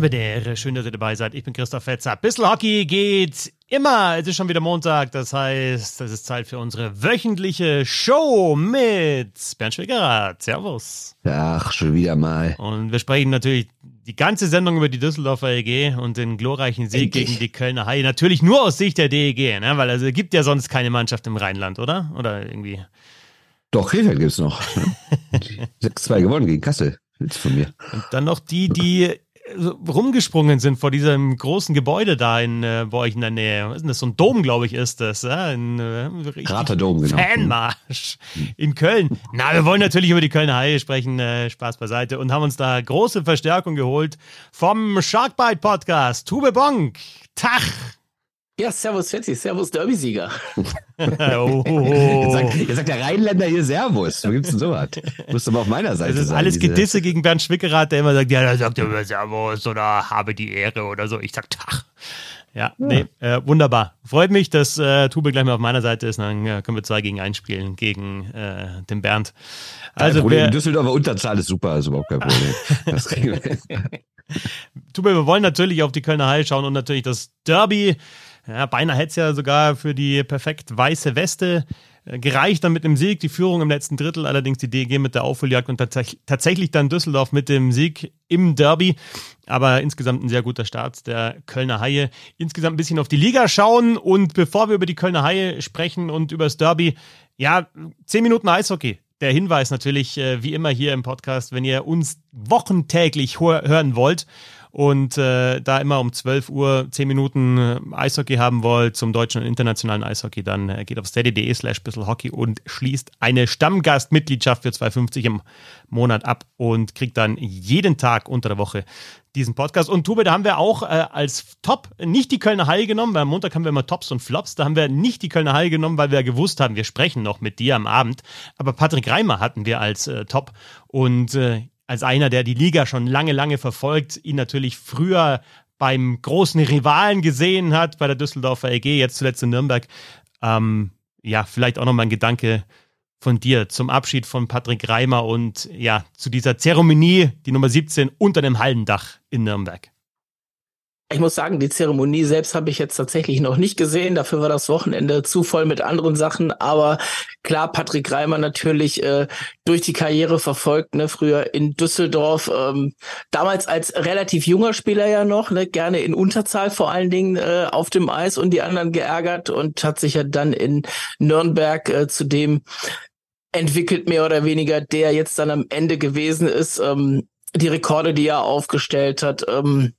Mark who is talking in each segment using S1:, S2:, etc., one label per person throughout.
S1: Bitte, schön, dass ihr dabei seid. Ich bin Christoph Fetzer. Bissl Hockey geht immer. Es ist schon wieder Montag, das heißt, es ist Zeit für unsere wöchentliche Show mit Bernd Schwickerath. Servus.
S2: Ach, schon wieder mal.
S1: Und wir sprechen natürlich die ganze Sendung über die Düsseldorfer EG und den glorreichen Sieg
S2: Endlich.
S1: gegen die Kölner Haie. Natürlich nur aus Sicht der DEG, ne? weil also es gibt ja sonst keine Mannschaft im Rheinland, oder? Oder irgendwie.
S2: Doch, Krefeld gibt's noch. 6-2 gewonnen gegen Kassel. Willst du von mir?
S1: Und dann noch die, die rumgesprungen sind vor diesem großen Gebäude da in äh, bei euch in der Nähe. Was ist denn das? So ein Dom, glaube ich, ist das. Ja? Ein, äh,
S2: Kraterdom, genau.
S1: Fanmarsch in Köln. Na, wir wollen natürlich über die Kölner Haie sprechen. Äh, Spaß beiseite. Und haben uns da große Verstärkung geholt vom Sharkbite Podcast. Tube Bonk. Tach.
S3: Ja, Servus Fetzi, Servus Derby-Sieger.
S1: oh, oh,
S2: Jetzt
S1: oh.
S2: sagt, der Rheinländer hier Servus. Wo gibt's denn sowas? Du musst aber auf meiner Seite
S1: Das ist
S2: sein.
S1: alles
S2: diese-
S1: Gedisse gegen Bernd Schwickerath, der immer sagt, ja, da sagt er immer Servus oder habe die Ehre oder so. Ich sag Tach. Ja, nee, äh, wunderbar. Freut mich, dass äh, Tube gleich mal auf meiner Seite ist. Dann äh, können wir zwei gegen eins spielen gegen äh, den Bernd. Also,
S2: Problem.
S1: wer,
S2: Düsseldorfer Unterzahl ist super, ist überhaupt kein Problem. Das kriegen wir.
S1: Tube, wir wollen natürlich auf die Kölner Haie schauen und natürlich das Derby. Ja, beinahe hätte es ja sogar für die perfekt weiße Weste äh, gereicht dann mit einem Sieg, die Führung im letzten Drittel, allerdings die DEG mit der Aufholjagd und tatsächlich, tatsächlich dann Düsseldorf mit dem Sieg im Derby. Aber insgesamt ein sehr guter Start der Kölner Haie. Insgesamt ein bisschen auf die Liga schauen und bevor wir über die Kölner Haie sprechen und über das Derby, ja, zehn Minuten Eishockey. Der Hinweis natürlich, äh, wie immer hier im Podcast, wenn ihr uns wochentäglich hör hören wollt und äh, da immer um 12 Uhr 10 Minuten äh, Eishockey haben wollt zum deutschen und internationalen Eishockey, dann äh, geht auf steady.de slash bisselhockey und schließt eine Stammgastmitgliedschaft für 2,50 im Monat ab und kriegt dann jeden Tag unter der Woche diesen Podcast. Und Tube, da haben wir auch äh, als Top nicht die Kölner Haie genommen, weil am Montag haben wir immer Tops und Flops. Da haben wir nicht die Kölner Haie genommen, weil wir gewusst haben, wir sprechen noch mit dir am Abend. Aber Patrick Reimer hatten wir als äh, Top. Und äh, als einer, der die Liga schon lange, lange verfolgt, ihn natürlich früher beim großen Rivalen gesehen hat, bei der Düsseldorfer EG, jetzt zuletzt in Nürnberg. Ähm, ja, vielleicht auch nochmal ein Gedanke von dir zum Abschied von Patrick Reimer und ja, zu dieser Zeremonie, die Nummer 17 unter dem Hallendach in Nürnberg.
S3: Ich muss sagen, die Zeremonie selbst habe ich jetzt tatsächlich noch nicht gesehen. Dafür war das Wochenende zu voll mit anderen Sachen. Aber klar, Patrick Reimer natürlich äh, durch die Karriere verfolgt, ne, früher in Düsseldorf, ähm, damals als relativ junger Spieler ja noch, ne, gerne in Unterzahl vor allen Dingen äh, auf dem Eis und die anderen geärgert und hat sich ja dann in Nürnberg äh, zu dem entwickelt, mehr oder weniger, der jetzt dann am Ende gewesen ist. Ähm, die Rekorde, die er aufgestellt hat, ähm,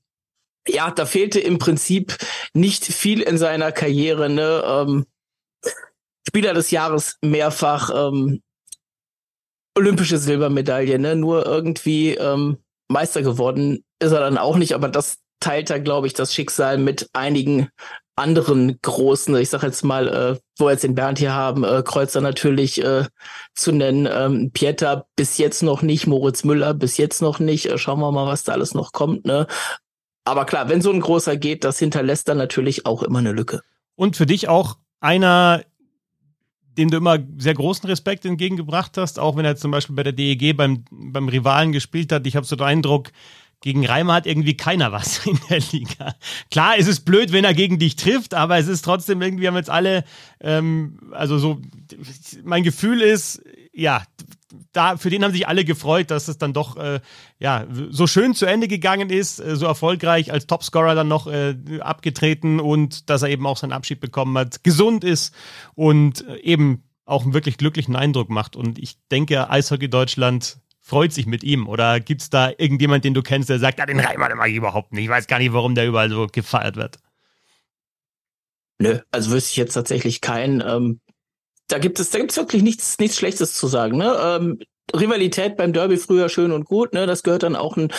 S3: ja, da fehlte im Prinzip nicht viel in seiner Karriere. Ne? Ähm, Spieler des Jahres mehrfach, ähm, olympische Silbermedaille, ne? nur irgendwie ähm, Meister geworden ist er dann auch nicht, aber das teilt er, glaube ich, das Schicksal mit einigen anderen großen, ich sag jetzt mal, äh, wo wir jetzt den Bernd hier haben, äh, Kreuzer natürlich äh, zu nennen, ähm, Pieter bis jetzt noch nicht, Moritz Müller bis jetzt noch nicht, äh, schauen wir mal, was da alles noch kommt, ne? Aber klar, wenn so ein großer geht, das hinterlässt dann natürlich auch immer eine Lücke.
S1: Und für dich auch einer, dem du immer sehr großen Respekt entgegengebracht hast, auch wenn er zum Beispiel bei der DEG beim, beim Rivalen gespielt hat. Ich habe so den Eindruck, gegen Reimer hat irgendwie keiner was in der Liga. Klar, es ist blöd, wenn er gegen dich trifft, aber es ist trotzdem irgendwie, haben jetzt alle, ähm, also so, mein Gefühl ist, ja, da, für den haben sich alle gefreut, dass es dann doch äh, ja, so schön zu Ende gegangen ist, äh, so erfolgreich als Topscorer dann noch äh, abgetreten und dass er eben auch seinen Abschied bekommen hat, gesund ist und äh, eben auch einen wirklich glücklichen Eindruck macht. Und ich denke, Eishockey Deutschland freut sich mit ihm. Oder gibt es da irgendjemand, den du kennst, der sagt, ja, den Reimer, den mag ich überhaupt nicht. Ich weiß gar nicht, warum der überall so gefeiert wird.
S3: Nö, also wüsste ich jetzt tatsächlich keinen. Ähm, da gibt es, da gibt es wirklich nichts, nichts Schlechtes zu sagen. Ne? Ähm, Rivalität beim Derby früher schön und gut, ne? Das gehört dann auch ein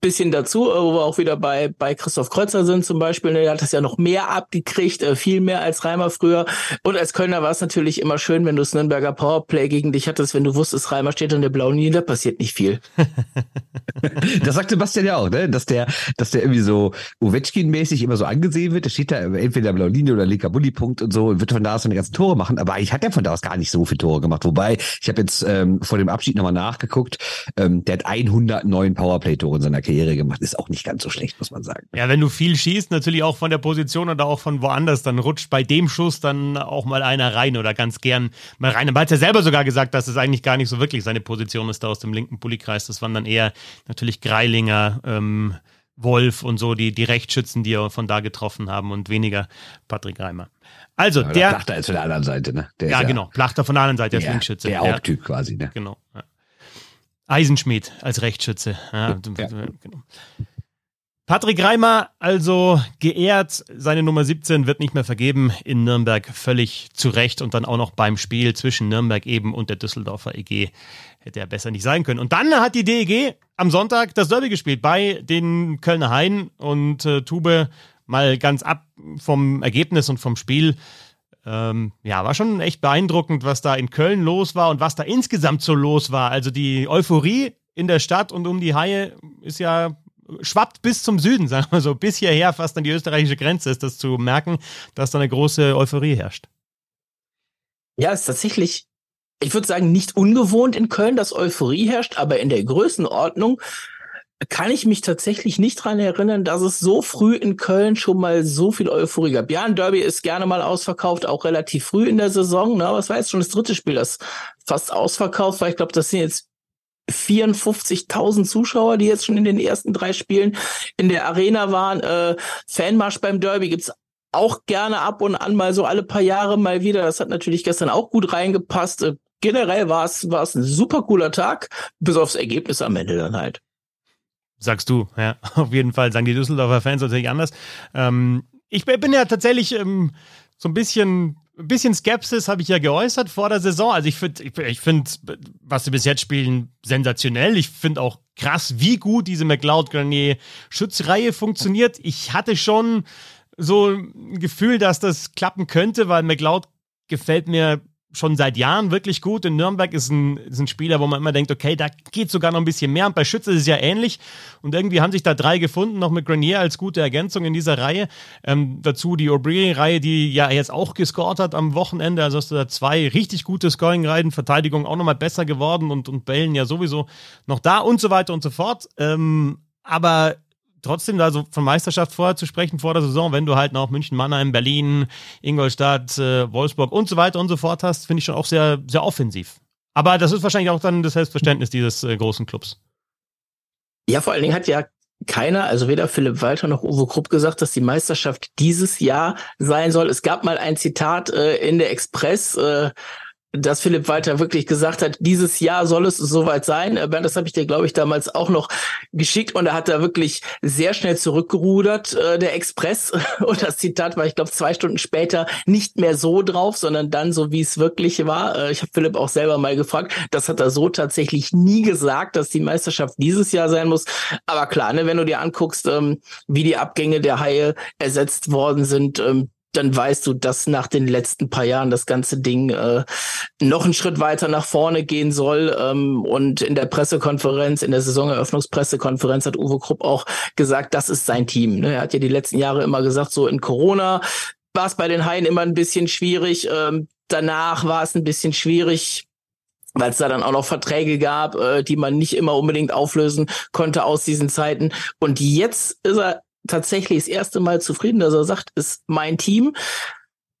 S3: bisschen dazu, äh, wo wir auch wieder bei, bei Christoph Kreuzer sind zum Beispiel. Ne? Der hat das ja noch mehr abgekriegt, äh, viel mehr als Reimer früher. Und als Kölner war es natürlich immer schön, wenn du das Nürnberger Powerplay gegen dich hattest, wenn du wusstest, Reimer steht an der blauen Linie, da passiert nicht viel.
S2: Das sagt Sebastian ja auch, ne? Dass der, dass der irgendwie so Ovechkin-mäßig immer so angesehen wird. Der steht da entweder blaue Linie oder linker Bulli-Punkt und so und wird von da aus seine ganzen Tore machen. Aber ich hat er von da aus gar nicht so viele Tore gemacht. Wobei, ich habe jetzt ähm, vor dem Abschied nochmal nachgeguckt. Ähm, der hat 109 Powerplay-Tore in seiner Karriere gemacht. Ist auch nicht ganz so schlecht, muss man sagen.
S1: Ja, wenn du viel schießt, natürlich auch von der Position oder auch von woanders, dann rutscht bei dem Schuss dann auch mal einer rein oder ganz gern mal rein. Er hat ja selber sogar gesagt, dass es eigentlich gar nicht so wirklich seine Position ist da aus dem linken Pulikreis. Das waren dann eher natürlich Greilinger, ähm, Wolf und so, die, die Rechtsschützen, die er von da getroffen haben und weniger Patrick Reimer. Also, ja, der.
S2: Plachter ist von der anderen Seite, ne?
S1: Der ja, genau. Plachter von der anderen Seite,
S2: der
S1: Linkschütze.
S2: Der Haupttyp quasi, ne?
S1: Genau. Ja. Eisenschmied als Rechtsschütze. Ja, ja. Genau. Patrick Reimer also geehrt, seine Nummer 17 wird nicht mehr vergeben in Nürnberg völlig zu Recht und dann auch noch beim Spiel zwischen Nürnberg eben und der Düsseldorfer EG hätte er besser nicht sein können. Und dann hat die DEG am Sonntag das Derby gespielt bei den Kölner Hain und äh, Tube mal ganz ab vom Ergebnis und vom Spiel. Ähm, ja, war schon echt beeindruckend, was da in Köln los war und was da insgesamt so los war. Also die Euphorie in der Stadt und um die Haie ist ja schwappt bis zum Süden, sagen wir so, bis hierher fast an die österreichische Grenze ist das zu merken, dass da eine große Euphorie herrscht.
S3: Ja, ist tatsächlich, ich würde sagen, nicht ungewohnt in Köln, dass Euphorie herrscht, aber in der Größenordnung kann ich mich tatsächlich nicht dran erinnern, dass es so früh in Köln schon mal so viel Euphorie gab. Ja, ein Derby ist gerne mal ausverkauft, auch relativ früh in der Saison. Ne? Es war jetzt schon das dritte Spiel, das fast ausverkauft war. Ich glaube, das sind jetzt 54.000 Zuschauer, die jetzt schon in den ersten drei Spielen in der Arena waren. Äh, Fanmarsch beim Derby gibt's auch gerne ab und an mal so alle paar Jahre mal wieder. Das hat natürlich gestern auch gut reingepasst. Äh, generell war es war es ein super cooler Tag, bis aufs Ergebnis am Ende dann halt.
S1: Sagst du, ja, auf jeden Fall. Sagen die Düsseldorfer Fans natürlich anders. Ähm, ich bin ja tatsächlich ähm, so ein bisschen ein bisschen Skepsis habe ich ja geäußert vor der Saison. Also ich finde, ich, finde, was sie bis jetzt spielen, sensationell. Ich finde auch krass, wie gut diese McLeod-Grenier-Schutzreihe funktioniert. Ich hatte schon so ein Gefühl, dass das klappen könnte, weil McLeod gefällt mir schon seit Jahren wirklich gut. In Nürnberg ist ein, ist ein Spieler, wo man immer denkt, okay, da geht sogar noch ein bisschen mehr. Und bei Schütze ist es ja ähnlich. Und irgendwie haben sich da drei gefunden, noch mit Grenier als gute Ergänzung in dieser Reihe. Ähm, dazu die Aubry-Reihe, die ja jetzt auch gescored hat am Wochenende. Also hast du da zwei richtig gute Scoring-Reihen, Verteidigung auch nochmal besser geworden und, und Bällen ja sowieso noch da und so weiter und so fort. Ähm, aber trotzdem da so von Meisterschaft vorher zu sprechen vor der Saison, wenn du halt noch München, Mannheim, Berlin, Ingolstadt, äh, Wolfsburg und so weiter und so fort hast, finde ich schon auch sehr, sehr offensiv. Aber das ist wahrscheinlich auch dann das Selbstverständnis dieses äh, großen Clubs.
S3: Ja, vor allen Dingen hat ja keiner, also weder Philipp Walter noch Uwe Krupp gesagt, dass die Meisterschaft dieses Jahr sein soll. Es gab mal ein Zitat äh, in der Express, äh, dass Philipp Walter wirklich gesagt hat, dieses Jahr soll es soweit sein. Äh, Bernd, das habe ich dir, glaube ich, damals auch noch geschickt und er hat da wirklich sehr schnell zurückgerudert, äh, der Express. Und das Zitat war, ich glaube, zwei Stunden später nicht mehr so drauf, sondern dann so, wie es wirklich war. Äh, ich habe Philipp auch selber mal gefragt. Das hat er so tatsächlich nie gesagt, dass die Meisterschaft dieses Jahr sein muss. Aber klar, ne, wenn du dir anguckst, ähm, wie die Abgänge der Haie ersetzt worden sind, ähm, dann weißt du, dass nach den letzten paar Jahren das ganze Ding äh, noch einen Schritt weiter nach vorne gehen soll. Ähm, und in der Pressekonferenz, in der Saisoneröffnungspressekonferenz hat Uwe Krupp auch gesagt, das ist sein Team. Ne? Er hat ja die letzten Jahre immer gesagt, so in Corona war es bei den Haien immer ein bisschen schwierig. Ähm, danach war es ein bisschen schwierig weil es da dann auch noch Verträge gab, äh, die man nicht immer unbedingt auflösen konnte aus diesen Zeiten. Und jetzt ist er tatsächlich das erste Mal zufrieden, dass er sagt, ist mein Team.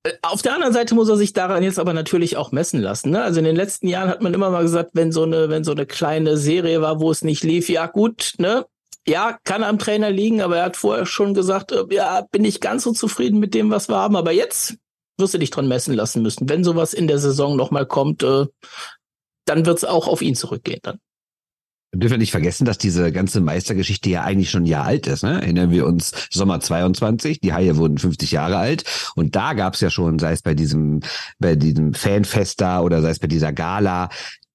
S3: Äh, auf der anderen Seite muss er sich daran jetzt aber natürlich auch messen lassen. Ne? Also in den letzten Jahren hat man immer mal gesagt, wenn so eine, wenn so eine kleine Serie war, wo es nicht lief, ja gut, ne, ja, kann am Trainer liegen, aber er hat vorher schon gesagt, äh, ja, bin ich ganz so zufrieden mit dem, was wir haben. Aber jetzt wirst du dich dran messen lassen müssen. Wenn sowas in der Saison nochmal kommt, äh, dann wird es auch auf ihn zurückgehen dann.
S2: Wir dürfen nicht vergessen, dass diese ganze Meistergeschichte ja eigentlich schon ein Jahr alt ist. Ne? Erinnern wir uns Sommer 22, die Haie wurden 50 Jahre alt und da gab es ja schon, sei es bei diesem, bei diesem Fanfest da oder sei es bei dieser Gala,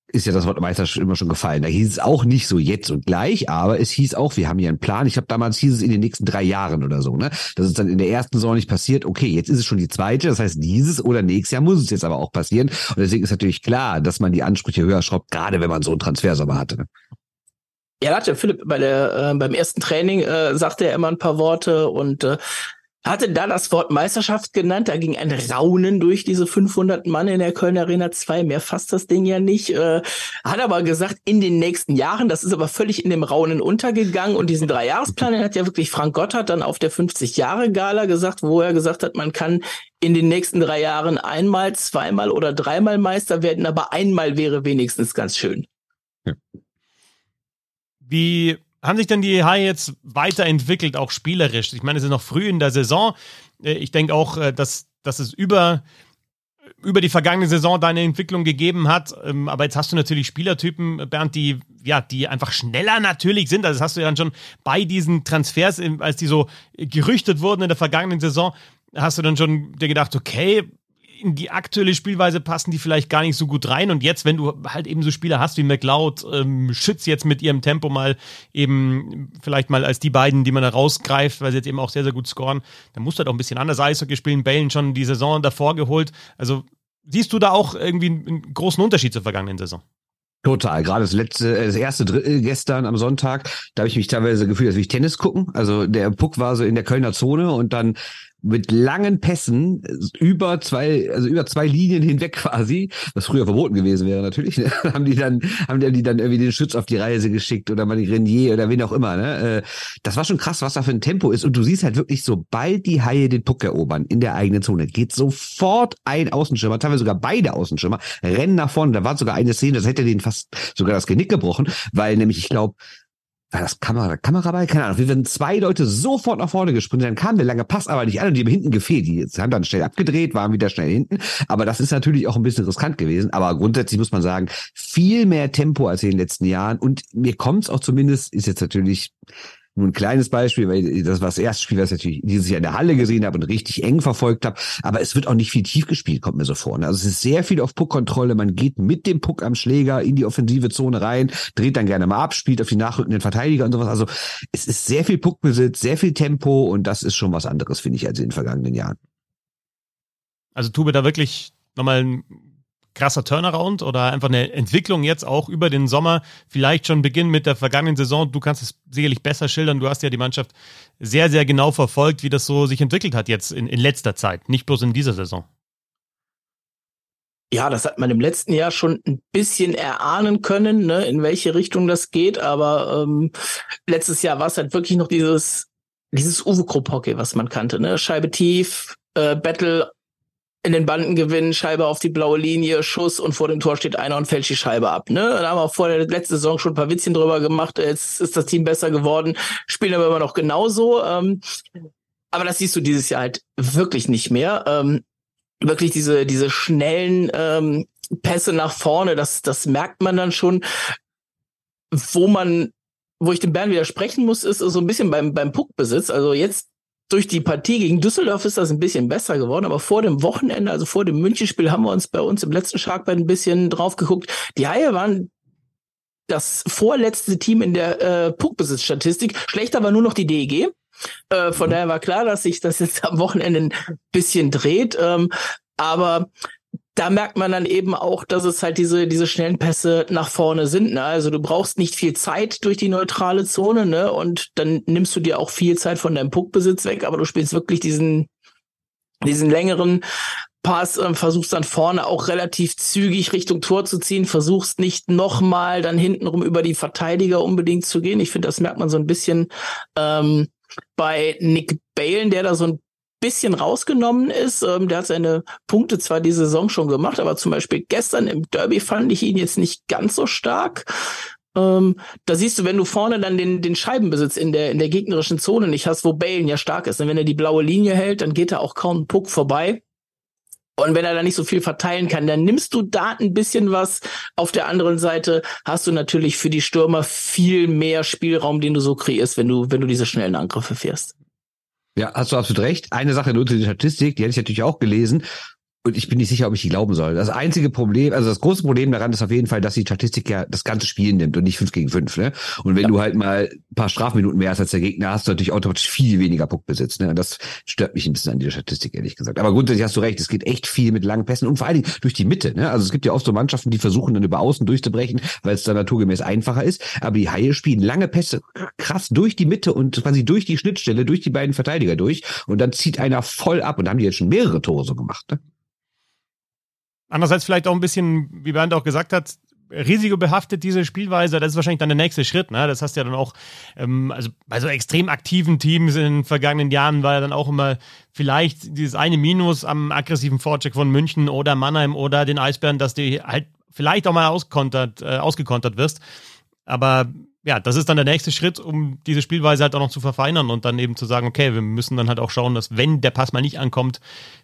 S2: ist ja das Wort Meister immer schon gefallen. Da hieß es auch nicht so jetzt und gleich, aber es hieß auch, wir haben hier einen Plan. Ich habe damals hieß es in den nächsten drei Jahren oder so. Ne? Das ist dann in der ersten Saison nicht passiert. Okay, jetzt ist es schon die zweite. Das heißt, dieses oder nächstes Jahr muss es jetzt aber auch passieren. Und deswegen ist natürlich klar, dass man die Ansprüche höher schraubt, gerade wenn man so einen Transfersommer hatte.
S3: Ja, hat Philipp bei der, äh, beim ersten Training äh, sagte er immer ein paar Worte und äh, hatte da das Wort Meisterschaft genannt. Da ging ein Raunen durch diese 500 Mann in der Köln Arena 2. Mehr fasst das Ding ja nicht. Äh, hat aber gesagt, in den nächsten Jahren, das ist aber völlig in dem Raunen untergegangen. Und diesen Dreijahresplan, den hat ja wirklich Frank Gotthard dann auf der 50-Jahre-Gala gesagt, wo er gesagt hat, man kann in den nächsten drei Jahren einmal, zweimal oder dreimal Meister werden, aber einmal wäre wenigstens ganz schön.
S1: Wie haben sich denn die Haie jetzt weiterentwickelt, auch spielerisch? Ich meine, es ist noch früh in der Saison. Äh, ich denke auch, äh, dass, dass es über, über die vergangene Saison deine Entwicklung gegeben hat. Ähm, aber jetzt hast du natürlich Spielertypen, Bernd, die, ja, die einfach schneller natürlich sind. Also das hast du ja dann schon bei diesen Transfers, als die so gerüchtet wurden in der vergangenen Saison, hast du dann schon dir gedacht, okay, in die aktuelle Spielweise passen die vielleicht gar nicht so gut rein. Und jetzt, wenn du halt eben so Spieler hast wie McLeod, ähm, Schütz jetzt mit ihrem Tempo mal eben vielleicht mal als die beiden, die man da rausgreift, weil sie jetzt eben auch sehr, sehr gut scoren, dann musst du halt auch ein bisschen anders Eishockey spielen. Balen schon die Saison davor geholt. Also siehst du da auch irgendwie einen großen Unterschied zur vergangenen Saison?
S2: Total. Gerade das letzte, äh, das erste Drittel gestern am Sonntag, da habe ich mich teilweise gefühlt, als würde ich Tennis gucken. Also der Puck war so in der Kölner Zone und dann mit langen Pässen über zwei, also über zwei Linien hinweg quasi, was früher verboten gewesen wäre natürlich, ne? haben die dann, haben die dann irgendwie den Schütz auf die Reise geschickt oder mal die Renier oder wen auch immer, ne? Äh, das war schon krass, was da für ein Tempo ist. Und du siehst halt wirklich, sobald die Haie den Puck erobern in der eigenen Zone, geht sofort ein Außenschirmer, teilweise sogar beide Außenschirmer, rennen nach vorne. Da war sogar eine Szene, das hätte denen fast sogar das Genick gebrochen, weil nämlich, ich glaube, war das Kamera, Kamera bei? Keine Ahnung. Wir werden zwei Leute sofort nach vorne gesprintet, dann kam der lange Pass aber nicht an und die haben hinten gefehlt. Die haben dann schnell abgedreht, waren wieder schnell hinten. Aber das ist natürlich auch ein bisschen riskant gewesen. Aber grundsätzlich muss man sagen, viel mehr Tempo als in den letzten Jahren. Und mir kommt es auch zumindest, ist jetzt natürlich nur ein kleines Beispiel, weil das war das erste Spiel, was ich natürlich dieses Jahr in der Halle gesehen habe und richtig eng verfolgt habe. Aber es wird auch nicht viel tief gespielt, kommt mir so vor. Ne? Also es ist sehr viel auf Puckkontrolle. Man geht mit dem Puck am Schläger in die offensive Zone rein, dreht dann gerne mal ab, spielt auf die nachrückenden Verteidiger und sowas. Also es ist sehr viel Puckbesitz, sehr viel Tempo und das ist schon was anderes, finde ich, als in den vergangenen Jahren.
S1: Also Tube da wirklich nochmal ein krasser Turnaround oder einfach eine Entwicklung jetzt auch über den Sommer. Vielleicht schon beginnen mit der vergangenen Saison. Du kannst es sicherlich besser schildern. Du hast ja die Mannschaft sehr, sehr genau verfolgt, wie das so sich entwickelt hat jetzt in, in letzter Zeit, nicht bloß in dieser Saison.
S3: Ja, das hat man im letzten Jahr schon ein bisschen erahnen können, ne, in welche Richtung das geht. Aber ähm, letztes Jahr war es halt wirklich noch dieses, dieses Uwe Krupp-Hockey, was man kannte. Ne? Scheibe tief, äh, Battle in den Banden gewinnen, Scheibe auf die blaue Linie, Schuss und vor dem Tor steht einer und fällt die Scheibe ab. Ne? Da haben wir vor der letzten Saison schon ein paar Witzchen drüber gemacht. Jetzt ist das Team besser geworden, spielen aber immer noch genauso. Ähm, aber das siehst du dieses Jahr halt wirklich nicht mehr. Ähm, wirklich diese, diese schnellen ähm, Pässe nach vorne, das, das merkt man dann schon. Wo man, wo ich dem Bern widersprechen muss, ist so ein bisschen beim, beim Puckbesitz. Also jetzt durch die Partie gegen Düsseldorf ist das ein bisschen besser geworden, aber vor dem Wochenende, also vor dem Münchenspiel, haben wir uns bei uns im letzten Sharkband ein bisschen drauf geguckt. Die Haie waren das vorletzte Team in der äh, Puckbesitzstatistik. Schlechter war nur noch die DEG. Äh, von mhm. daher war klar, dass sich das jetzt am Wochenende ein bisschen dreht. Ähm, aber da merkt man dann eben auch, dass es halt diese, diese schnellen Pässe nach vorne sind. Ne? Also du brauchst nicht viel Zeit durch die neutrale Zone, ne? Und dann nimmst du dir auch viel Zeit von deinem Puckbesitz weg, aber du spielst wirklich diesen, diesen längeren Pass, äh, versuchst dann vorne auch relativ zügig Richtung Tor zu ziehen, versuchst nicht nochmal dann hintenrum über die Verteidiger unbedingt zu gehen. Ich finde, das merkt man so ein bisschen ähm, bei Nick Balen, der da so ein bisschen rausgenommen ist. Ähm, der hat seine Punkte zwar diese Saison schon gemacht, aber zum Beispiel gestern im Derby fand ich ihn jetzt nicht ganz so stark. Ähm, da siehst du, wenn du vorne dann den, den Scheibenbesitz in der, in der gegnerischen Zone nicht hast, wo Balen ja stark ist. Und wenn er die blaue Linie hält, dann geht er auch kaum einen Puck vorbei. Und wenn er da nicht so viel verteilen kann, dann nimmst du da ein bisschen was. Auf der anderen Seite hast du natürlich für die Stürmer viel mehr Spielraum, den du so kreierst, wenn du, wenn du diese schnellen Angriffe fährst.
S2: Ja, hast du absolut recht. Eine Sache nur zu der Statistik, die hätte ich natürlich auch gelesen. Und ich bin nicht sicher, ob ich die glauben soll. Das einzige Problem, also das große Problem daran ist auf jeden Fall, dass die Statistik ja das ganze Spiel nimmt und nicht 5 gegen 5. Ne? Und wenn ja. du halt mal ein paar Strafminuten mehr hast als der Gegner, hast du natürlich automatisch viel weniger Puckbesitz. Ne? Und das stört mich ein bisschen an dieser Statistik, ehrlich gesagt. Aber grundsätzlich hast du recht, es geht echt viel mit langen Pässen und vor allen Dingen durch die Mitte. Ne? Also es gibt ja oft so Mannschaften, die versuchen dann über Außen durchzubrechen, weil es dann naturgemäß einfacher ist. Aber die Haie spielen lange Pässe krass durch die Mitte und quasi durch die Schnittstelle, durch die beiden Verteidiger durch. Und dann zieht einer voll ab. Und da haben die jetzt schon mehrere Tore so gemacht. Ne?
S1: Andererseits vielleicht auch ein bisschen, wie Bernd auch gesagt hat, risikobehaftet diese Spielweise, das ist wahrscheinlich dann der nächste Schritt. Ne? Das hast du ja dann auch, ähm, also bei so extrem aktiven Teams in den vergangenen Jahren war ja dann auch immer vielleicht dieses eine Minus am aggressiven Vorcheck von München oder Mannheim oder den Eisbären, dass du halt vielleicht auch mal auskontert, äh, ausgekontert wirst. Aber ja, das ist dann der nächste Schritt, um diese Spielweise halt auch noch zu verfeinern und dann eben zu sagen, okay, wir müssen dann halt auch schauen, dass wenn der Pass mal nicht ankommt,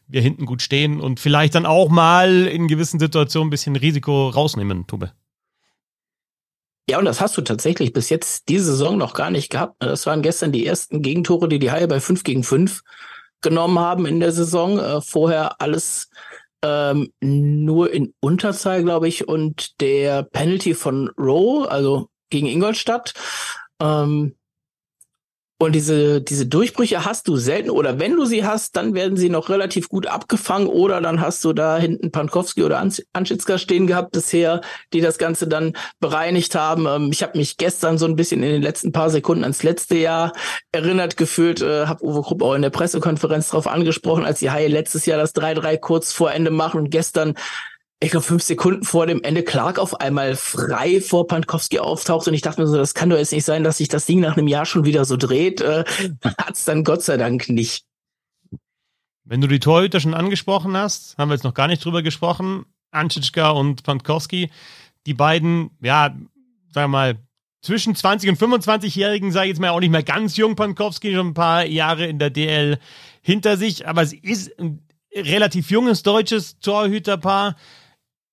S1: wir hinten gut stehen und vielleicht dann auch mal in gewissen Situationen ein bisschen Risiko rausnehmen, Tube.
S3: Ja, und das hast du tatsächlich bis jetzt diese Saison noch gar nicht gehabt. Das waren gestern die ersten Gegentore, die die Haie bei 5 gegen 5 genommen haben in der Saison. Äh, vorher alles ähm, nur in Unterzahl, glaube ich, und der Penalty von Rowe, also gegen Ingolstadt. Ähm, und diese, diese Durchbrüche hast du selten oder wenn du sie hast, dann werden sie noch relativ gut abgefangen oder dann hast du da hinten Pankowski oder Anschitzka stehen gehabt bisher, die das Ganze dann bereinigt haben. Ähm, ich habe mich gestern so ein bisschen in den letzten paar Sekunden ans letzte Jahr erinnert gefühlt, äh, habe Uwe Krupp auch in der Pressekonferenz darauf angesprochen, als die Haie letztes Jahr das 3-3 kurz vor Ende machen und gestern ich glaube, fünf Sekunden vor dem Ende Clark auf einmal frei vor Pankowski auftaucht und ich dachte mir so, das kann doch jetzt nicht sein, dass sich das Ding nach einem Jahr schon wieder so dreht. Äh, Hat es dann Gott sei Dank nicht.
S1: Wenn du die Torhüter schon angesprochen hast, haben wir jetzt noch gar nicht drüber gesprochen, Anschitschka und Pankowski, die beiden, ja, sagen wir mal, zwischen 20 und 25-Jährigen, sage ich jetzt mal auch nicht mehr ganz jung, Pankowski, schon ein paar Jahre in der DL hinter sich, aber es ist ein relativ junges deutsches Torhüterpaar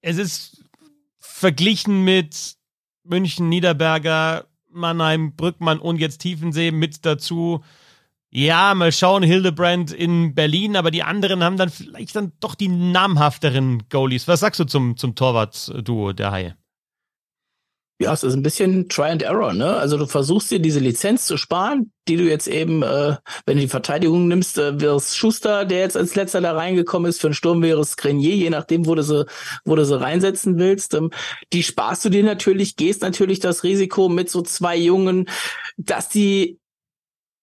S1: es ist verglichen mit München, Niederberger, Mannheim, Brückmann und jetzt Tiefensee mit dazu. Ja, mal schauen, Hildebrand in Berlin, aber die anderen haben dann vielleicht dann doch die namhafteren Goalies. Was sagst du zum, zum Torwart-Duo der Haie?
S3: Ja, es ist ein bisschen Try and Error, ne? Also du versuchst dir diese Lizenz zu sparen, die du jetzt eben, äh, wenn du die Verteidigung nimmst, äh, es Schuster, der jetzt als letzter da reingekommen ist. Für den Sturm wäre es Grenier, je nachdem, wo du sie, wo du sie reinsetzen willst. Ähm, die sparst du dir natürlich, gehst natürlich das Risiko mit so zwei Jungen, dass die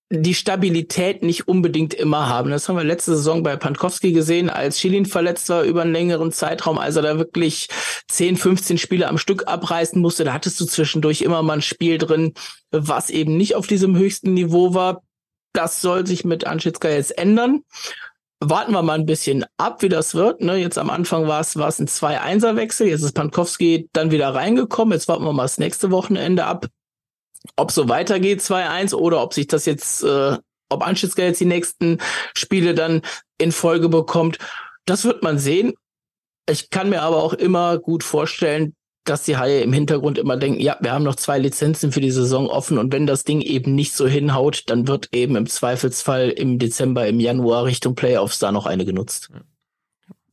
S3: die Stabilität nicht unbedingt immer haben. Das haben wir letzte Saison bei Pankowski gesehen, als Schilin verletzt war über einen längeren Zeitraum, als er da wirklich 10, 15 Spiele am Stück abreißen musste. Da hattest du zwischendurch immer mal ein Spiel drin, was eben nicht auf diesem höchsten Niveau war. Das soll sich mit Anschitzka jetzt ändern. Warten wir mal ein bisschen ab, wie das wird. Ne? Jetzt am Anfang war es, war es ein 2-1er-Wechsel. Jetzt ist Pankowski dann wieder reingekommen. Jetzt warten wir mal das nächste Wochenende ab ob so weitergeht 2-1 oder ob sich das jetzt, äh, ob Anschitzka jetzt die nächsten Spiele dann in Folge bekommt, das wird man sehen. Ich kann mir aber auch immer gut vorstellen, dass die Haie im Hintergrund immer denken, ja, wir haben noch zwei Lizenzen für die Saison offen und wenn das Ding eben nicht so hinhaut, dann wird eben im Zweifelsfall im Dezember, im Januar Richtung Playoffs da noch eine genutzt.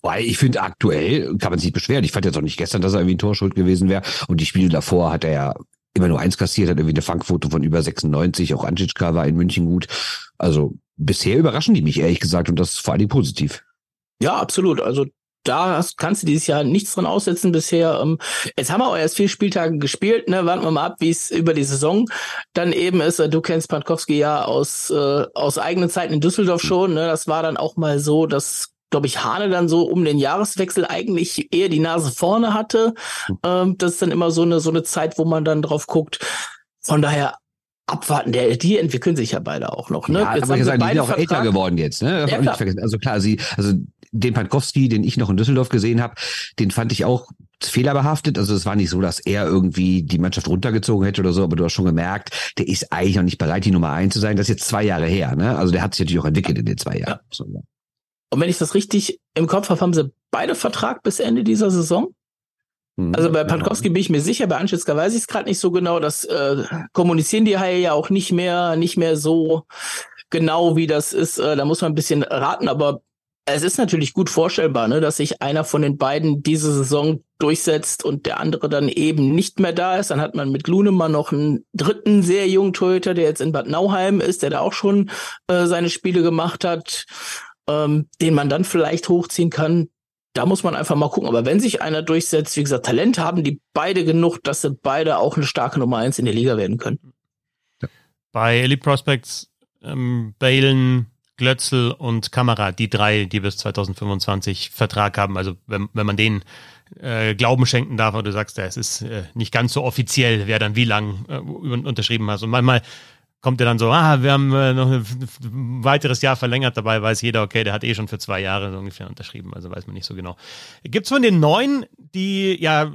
S2: Weil ich finde, aktuell kann man sich beschweren. Ich fand jetzt auch nicht gestern, dass er irgendwie ein Torschuld gewesen wäre. Und die Spiele davor hat er ja immer nur eins kassiert, hat irgendwie eine Fangquote von über 96. Auch Anschitschka war in München gut. Also bisher überraschen die mich ehrlich gesagt und das vor allem positiv.
S3: Ja, absolut. Also da hast, kannst du dieses Jahr nichts dran aussetzen bisher. Ähm, jetzt haben wir auch erst vier Spieltage gespielt, ne? Warten wir mal ab, wie es über die Saison dann eben ist. Du kennst Pankowski ja aus, äh, aus eigenen Zeiten in Düsseldorf schon. Ne? Das war dann auch mal so, dass glaube ich, Hane dann so um den Jahreswechsel eigentlich eher die Nase vorne hatte. Hm. Ähm, das ist dann immer so eine, so eine Zeit, wo man dann drauf guckt. Von daher abwarten. Der, die entwickeln sich ja beide auch noch. Ne?
S2: Ja, jetzt aber sagen, die sind auch Vertrag. älter geworden jetzt. Ne? Ja, klar. Also klar, sie, also den Pankowski, den ich noch in Düsseldorf gesehen habe, den fand ich auch fehlerbehaftet. Also es war nicht so, dass er irgendwie die Mannschaft runtergezogen hätte oder so, aber du hast schon gemerkt, der ist eigentlich noch nicht bereit, die Nummer eins zu sein. Das ist jetzt zwei Jahre her. Ne? Also der hat sich natürlich auch entwickelt in den zwei Jahren. Ja. So, ja.
S3: Und wenn ich das richtig im Kopf habe, haben sie beide Vertrag bis Ende dieser Saison. Mhm. Also bei Pankowski bin ich mir sicher, bei Anschitzka weiß ich es gerade nicht so genau. Das äh, kommunizieren die Haie ja auch nicht mehr, nicht mehr so genau, wie das ist. Äh, da muss man ein bisschen raten, aber es ist natürlich gut vorstellbar, ne, dass sich einer von den beiden diese Saison durchsetzt und der andere dann eben nicht mehr da ist. Dann hat man mit Lunemann noch einen dritten sehr jungen Torhüter, der jetzt in Bad Nauheim ist, der da auch schon äh, seine Spiele gemacht hat, ähm, den man dann vielleicht hochziehen kann. Da muss man einfach mal gucken. Aber wenn sich einer durchsetzt, wie gesagt, Talent haben die beide genug, dass sie beide auch eine starke Nummer eins in der Liga werden können.
S1: Bei Elite Prospects ähm, Balen, Glötzl und Kamera, die drei, die bis 2025 Vertrag haben. Also wenn, wenn man denen äh, Glauben schenken darf, oder du sagst, ja, es ist äh, nicht ganz so offiziell, wer dann wie lang äh, unterschrieben hat. Und manchmal kommt er dann so, ah, wir haben äh, noch ein weiteres Jahr verlängert, dabei weiß jeder, okay, der hat eh schon für zwei Jahre so ungefähr unterschrieben, also weiß man nicht so genau. Gibt es von den neun, die ja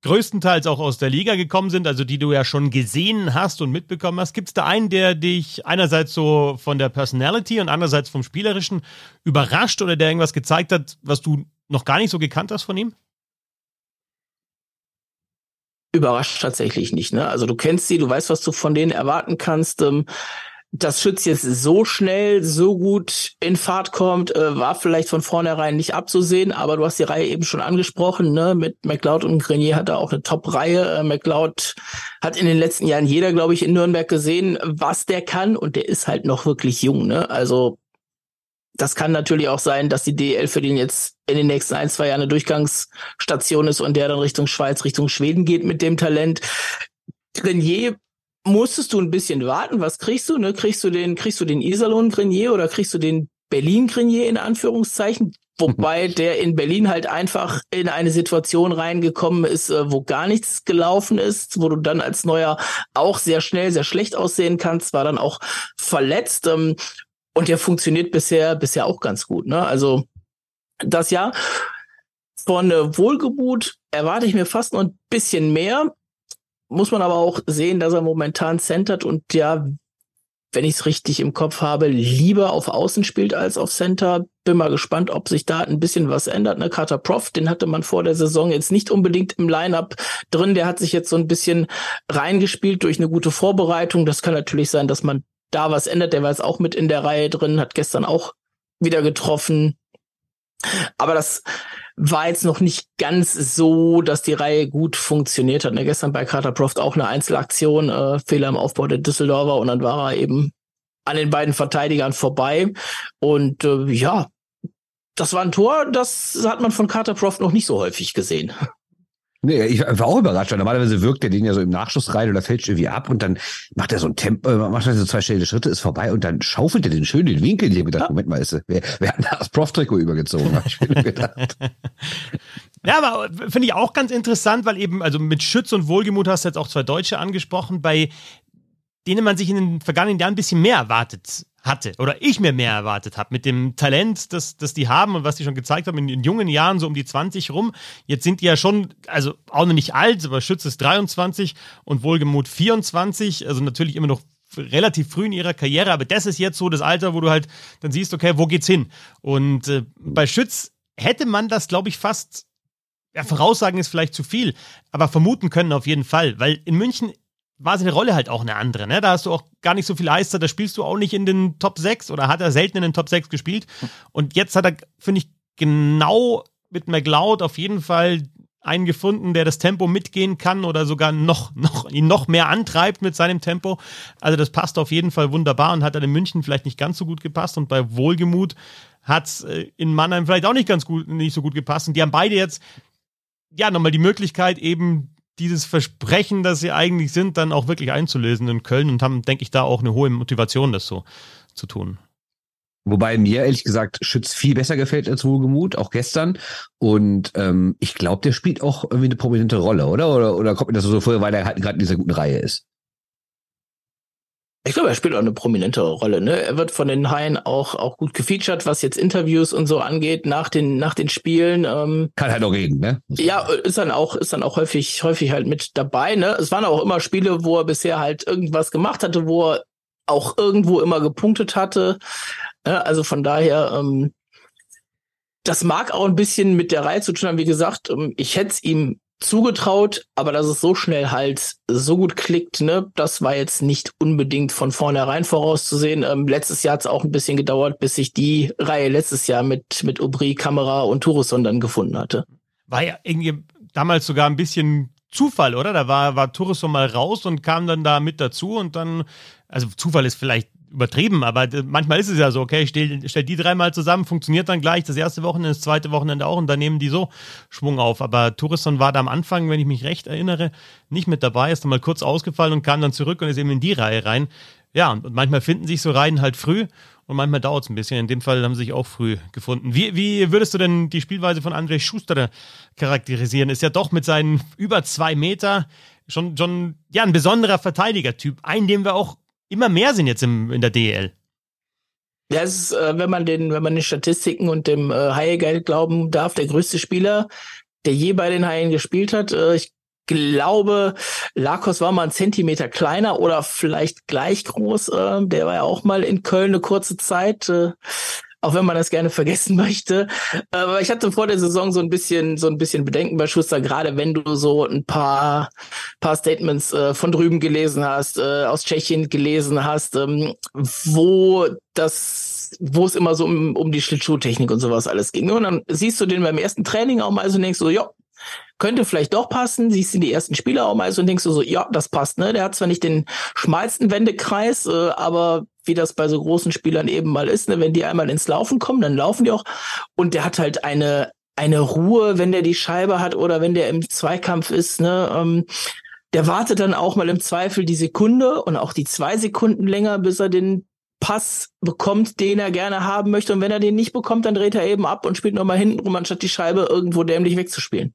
S1: größtenteils auch aus der Liga gekommen sind, also die du ja schon gesehen hast und mitbekommen hast. Gibt es da einen, der dich einerseits so von der Personality und andererseits vom Spielerischen überrascht oder der irgendwas gezeigt hat, was du noch gar nicht so gekannt hast von ihm?
S3: Überrascht tatsächlich nicht. Ne? Also du kennst sie, du weißt, was du von denen erwarten kannst. Ähm, dass Schütz jetzt so schnell, so gut in Fahrt kommt, äh, war vielleicht von vornherein nicht abzusehen, aber du hast die Reihe eben schon angesprochen, ne? Mit McLeod und Grenier hat er auch eine Top-Reihe. Äh, McLeod hat in den letzten Jahren jeder, glaube ich, in Nürnberg gesehen, was der kann und der ist halt noch wirklich jung, ne? Also das kann natürlich auch sein, dass die DL für den jetzt in den nächsten ein, zwei Jahren eine Durchgangsstation ist und der dann Richtung Schweiz, Richtung Schweden geht mit dem Talent. Grenier musstest du ein bisschen warten. Was kriegst du? Ne? Kriegst du den, kriegst du den Iserlohn Grenier oder kriegst du den Berlin Grenier in Anführungszeichen? Wobei der in Berlin halt einfach in eine Situation reingekommen ist, äh, wo gar nichts gelaufen ist, wo du dann als Neuer auch sehr schnell, sehr schlecht aussehen kannst, war dann auch verletzt. Und der funktioniert bisher, bisher auch ganz gut. Ne? Also das Jahr von äh, Wohlgemut erwarte ich mir fast noch ein bisschen mehr muss man aber auch sehen, dass er momentan centert und ja, wenn ich es richtig im Kopf habe, lieber auf Außen spielt als auf Center. Bin mal gespannt, ob sich da ein bisschen was ändert. Ne, Carter Prof, den hatte man vor der Saison jetzt nicht unbedingt im Lineup drin. Der hat sich jetzt so ein bisschen reingespielt durch eine gute Vorbereitung. Das kann natürlich sein, dass man da was ändert. Der war jetzt auch mit in der Reihe drin, hat gestern auch wieder getroffen. Aber das war jetzt noch nicht ganz so, dass die Reihe gut funktioniert hat. Ne, gestern bei Carter Proft auch eine Einzelaktion, äh, Fehler im Aufbau der Düsseldorfer und dann war er eben an den beiden Verteidigern vorbei. Und äh, ja, das war ein Tor, das hat man von Carter Proft noch nicht so häufig gesehen.
S2: Nee, ich war auch überrascht, weil normalerweise wirkt der den ja so im Nachschuss rein oder fällt irgendwie ab und dann macht er so ein Tempo, äh, macht er so zwei schnelle Schritte, ist vorbei und dann schaufelt er den schön den Winkel. Ich habe gedacht, ja. Moment mal, ist, wer, wer hat das Prof-Trikot übergezogen? Hab ich mir gedacht.
S1: ja, aber finde ich auch ganz interessant, weil eben, also mit Schütz und Wohlgemut hast du jetzt auch zwei Deutsche angesprochen, bei denen man sich in den vergangenen Jahren ein bisschen mehr erwartet hatte oder ich mir mehr erwartet habe mit dem Talent, das, das die haben und was die schon gezeigt haben in, in, jungen Jahren, so um die 20 rum. Jetzt sind die ja schon, also auch noch nicht alt, aber Schütz ist 23 und Wohlgemut 24, also natürlich immer noch relativ früh in ihrer Karriere, aber das ist jetzt so das Alter, wo du halt dann siehst, okay, wo geht's hin? Und äh, bei Schütz hätte man das, glaube ich, fast, ja, voraussagen ist vielleicht zu viel, aber vermuten können auf jeden Fall, weil in München war seine Rolle halt auch eine andere. Ne? Da hast du auch gar nicht so viel Eister, da spielst du auch nicht in den Top 6 oder hat er selten in den Top 6 gespielt. Und jetzt hat er, finde ich, genau mit McLeod auf jeden Fall einen gefunden, der das Tempo mitgehen kann oder sogar noch, noch, ihn noch mehr antreibt mit seinem Tempo. Also das passt auf jeden Fall wunderbar und hat dann in München vielleicht nicht ganz so gut gepasst und bei Wohlgemut hat es äh, in Mannheim vielleicht auch nicht ganz gut, nicht so gut gepasst. Und die haben beide jetzt ja nochmal die Möglichkeit, eben dieses Versprechen, das sie eigentlich sind, dann auch wirklich einzulösen in Köln und haben, denke ich, da auch eine hohe Motivation, das so zu tun.
S2: Wobei mir ehrlich gesagt Schütz viel besser gefällt als Wohlgemut, auch gestern. Und ähm, ich glaube, der spielt auch irgendwie eine prominente Rolle, oder? Oder, oder kommt mir das so vor, weil er halt gerade in dieser guten Reihe ist?
S3: Ich glaube, er spielt auch eine prominente Rolle. Ne? Er wird von den Haien auch, auch gut gefeatured, was jetzt Interviews und so angeht nach den, nach den Spielen. Ähm,
S2: Kann halt auch reden, ne?
S3: Ja, ist dann auch, ist dann auch häufig, häufig halt mit dabei. Ne? Es waren auch immer Spiele, wo er bisher halt irgendwas gemacht hatte, wo er auch irgendwo immer gepunktet hatte. Ne? Also von daher, ähm, das mag auch ein bisschen mit der Reihe zu tun haben. Wie gesagt, ähm, ich hätte es ihm zugetraut, aber dass es so schnell halt so gut klickt, ne, das war jetzt nicht unbedingt von vornherein vorauszusehen. Ähm, letztes Jahr hat es auch ein bisschen gedauert, bis sich die Reihe letztes Jahr mit, mit Aubry, Kamera und Tourisson dann gefunden hatte.
S1: War ja irgendwie damals sogar ein bisschen Zufall, oder? Da war, war Tourisson mal raus und kam dann da mit dazu und dann, also Zufall ist vielleicht übertrieben, aber manchmal ist es ja so, okay, ich stell, stell die dreimal zusammen, funktioniert dann gleich das erste Wochenende, das zweite Wochenende auch und dann nehmen die so Schwung auf. Aber Touriston war da am Anfang, wenn ich mich recht erinnere, nicht mit dabei, ist dann mal kurz ausgefallen und kam dann zurück und ist eben in die Reihe rein. Ja, und manchmal finden sich so Reihen halt früh und manchmal dauert es ein bisschen. In dem Fall haben sie sich auch früh gefunden. Wie, wie würdest du denn die Spielweise von André Schuster charakterisieren? Ist ja doch mit seinen über zwei Meter schon, schon ja, ein besonderer Verteidigertyp. Einen, den wir auch immer mehr sind jetzt im, in der DEL.
S3: Ja, ist, äh, wenn man den, wenn man den Statistiken und dem äh, Haie-Geld glauben darf, der größte Spieler, der je bei den Haien gespielt hat. Äh, ich glaube, Lakos war mal ein Zentimeter kleiner oder vielleicht gleich groß. Äh, der war ja auch mal in Köln eine kurze Zeit. Äh, auch wenn man das gerne vergessen möchte. Aber ich hatte vor der Saison so ein bisschen, so ein bisschen Bedenken bei Schuster, gerade wenn du so ein paar, paar Statements äh, von drüben gelesen hast, äh, aus Tschechien gelesen hast, ähm, wo das, wo es immer so um, um die Schlittschuhtechnik und sowas alles ging. Und dann siehst du den beim ersten Training auch mal so und denkst so, ja, könnte vielleicht doch passen. Siehst du die ersten Spieler auch mal so und denkst du so, ja, das passt, ne? Der hat zwar nicht den schmalsten Wendekreis, äh, aber wie das bei so großen Spielern eben mal ist, ne? wenn die einmal ins Laufen kommen, dann laufen die auch. Und der hat halt eine, eine Ruhe, wenn der die Scheibe hat oder wenn der im Zweikampf ist, ne? Ähm, der wartet dann auch mal im Zweifel die Sekunde und auch die zwei Sekunden länger, bis er den Pass bekommt, den er gerne haben möchte. Und wenn er den nicht bekommt, dann dreht er eben ab und spielt nochmal hinten rum, anstatt die Scheibe irgendwo dämlich wegzuspielen.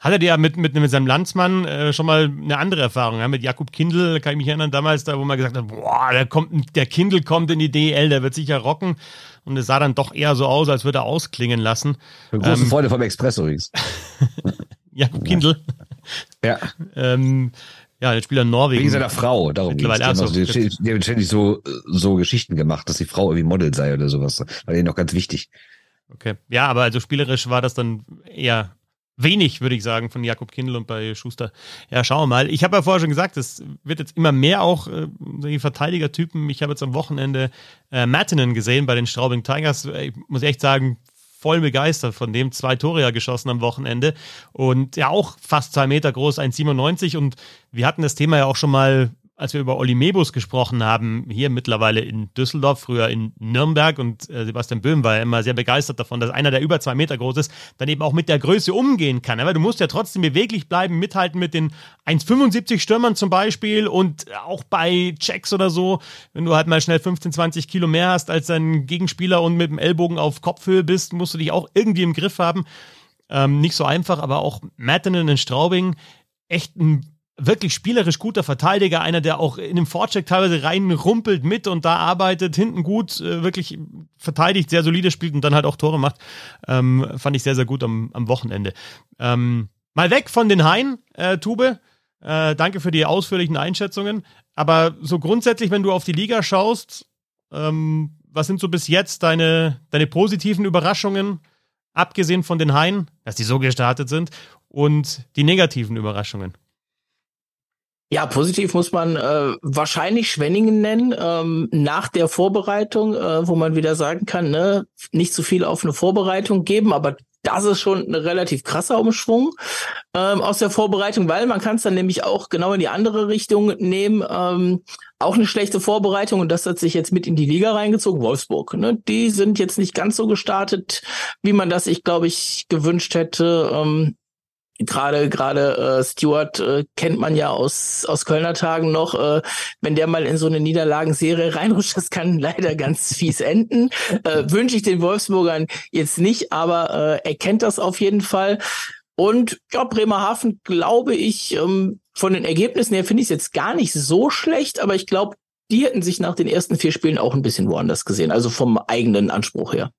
S1: Hat er ja mit, mit, mit seinem Landsmann äh, schon mal eine andere Erfahrung. Ja? Mit Jakub Kindl kann ich mich erinnern, damals, da wo man gesagt hat, boah, der, kommt, der Kindl kommt in die DL, der wird sicher rocken. Und es sah dann doch eher so aus, als würde er ausklingen lassen.
S2: Große ähm, Freude vom Express übrigens.
S1: Jakub Kindl.
S2: Ja.
S1: ähm, ja, der Spieler in Norwegen.
S2: Wegen seiner Frau, darum
S1: Mittlerweile
S2: geht's. Also, die, die haben ständig so, so Geschichten gemacht, dass die Frau irgendwie Model sei oder sowas. War denen noch ganz wichtig.
S1: Okay. Ja, aber also spielerisch war das dann eher wenig, würde ich sagen, von Jakob Kindl und bei Schuster. Ja, schauen wir mal. Ich habe ja vorher schon gesagt, es wird jetzt immer mehr auch äh, die Verteidigertypen. Ich habe jetzt am Wochenende äh, Mattinen gesehen bei den Straubing Tigers. Ich muss echt sagen, voll begeistert von dem. Zwei Tore ja geschossen am Wochenende und ja auch fast zwei Meter groß, 1,97 und wir hatten das Thema ja auch schon mal als wir über Olli Mebus gesprochen haben, hier mittlerweile in Düsseldorf, früher in Nürnberg und äh, Sebastian Böhm war ja immer sehr begeistert davon, dass einer, der über zwei Meter groß ist, dann eben auch mit der Größe umgehen kann. Aber du musst ja trotzdem beweglich bleiben, mithalten mit den 1,75 Stürmern zum Beispiel und auch bei Checks oder so, wenn du halt mal schnell 15, 20 Kilo mehr hast als dein Gegenspieler und mit dem Ellbogen auf Kopfhöhe bist, musst du dich auch irgendwie im Griff haben. Ähm, nicht so einfach, aber auch Mattinen in Straubing, echt ein wirklich spielerisch guter Verteidiger, einer, der auch in dem Vorcheck teilweise reinrumpelt mit und da arbeitet, hinten gut, äh, wirklich verteidigt, sehr solide spielt und dann halt auch Tore macht. Ähm, fand ich sehr, sehr gut am, am Wochenende. Ähm, mal weg von den Haien, äh, Tube. Äh, danke für die ausführlichen Einschätzungen. Aber so grundsätzlich, wenn du auf die Liga schaust, ähm, was sind so bis jetzt deine, deine positiven Überraschungen, abgesehen von den Haien, dass die so gestartet sind, und die negativen Überraschungen?
S3: Ja, positiv muss man äh, wahrscheinlich Schwenningen nennen, ähm, nach der Vorbereitung, äh, wo man wieder sagen kann, ne, nicht zu viel auf eine Vorbereitung geben, aber das ist schon ein relativ krasser Umschwung ähm, aus der Vorbereitung, weil man kann es dann nämlich auch genau in die andere Richtung nehmen. Ähm, auch eine schlechte Vorbereitung und das hat sich jetzt mit in die Liga reingezogen. Wolfsburg, ne? die sind jetzt nicht ganz so gestartet, wie man das, ich glaube ich, gewünscht hätte. Ähm, gerade gerade äh, Stuart äh, kennt man ja aus aus Kölner Tagen noch, äh, wenn der mal in so eine Niederlagenserie reinrutscht, das kann leider ganz fies enden. Äh, Wünsche ich den Wolfsburgern jetzt nicht, aber äh, er kennt das auf jeden Fall. Und ja, Bremerhaven glaube ich ähm, von den Ergebnissen her finde ich es jetzt gar nicht so schlecht, aber ich glaube, die hätten sich nach den ersten vier Spielen auch ein bisschen woanders gesehen, also vom eigenen Anspruch her.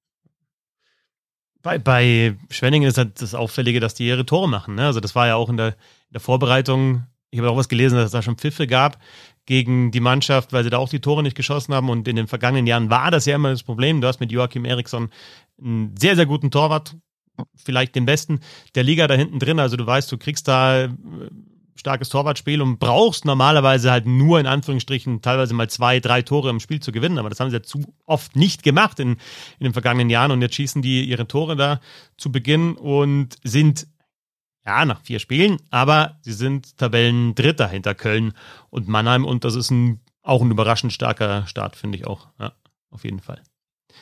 S1: Bei, bei Schwenningen ist halt das Auffällige, dass die ihre Tore machen. Ne? Also das war ja auch in der, in der Vorbereitung, ich habe auch was gelesen, dass es da schon Pfiffe gab gegen die Mannschaft, weil sie da auch die Tore nicht geschossen haben. Und in den vergangenen Jahren war das ja immer das Problem. Du hast mit Joachim Eriksson einen sehr, sehr guten Torwart. vielleicht den besten der Liga da hinten drin. Also du weißt, du kriegst da äh, starkes Torwartspiel und brauchst normalerweise halt nur in Anführungsstrichen teilweise mal zwei, drei Tore im Spiel zu gewinnen. Aber das haben sie ja zu oft nicht gemacht in, in den vergangenen Jahren und jetzt schießen die ihre Tore da zu Beginn und sind ja, nach vier Spielen, aber sie sind Tabellendritter hinter Köln und Mannheim und das ist ein, auch ein überraschend starker Start, finde ich auch. Ja, auf jeden Fall.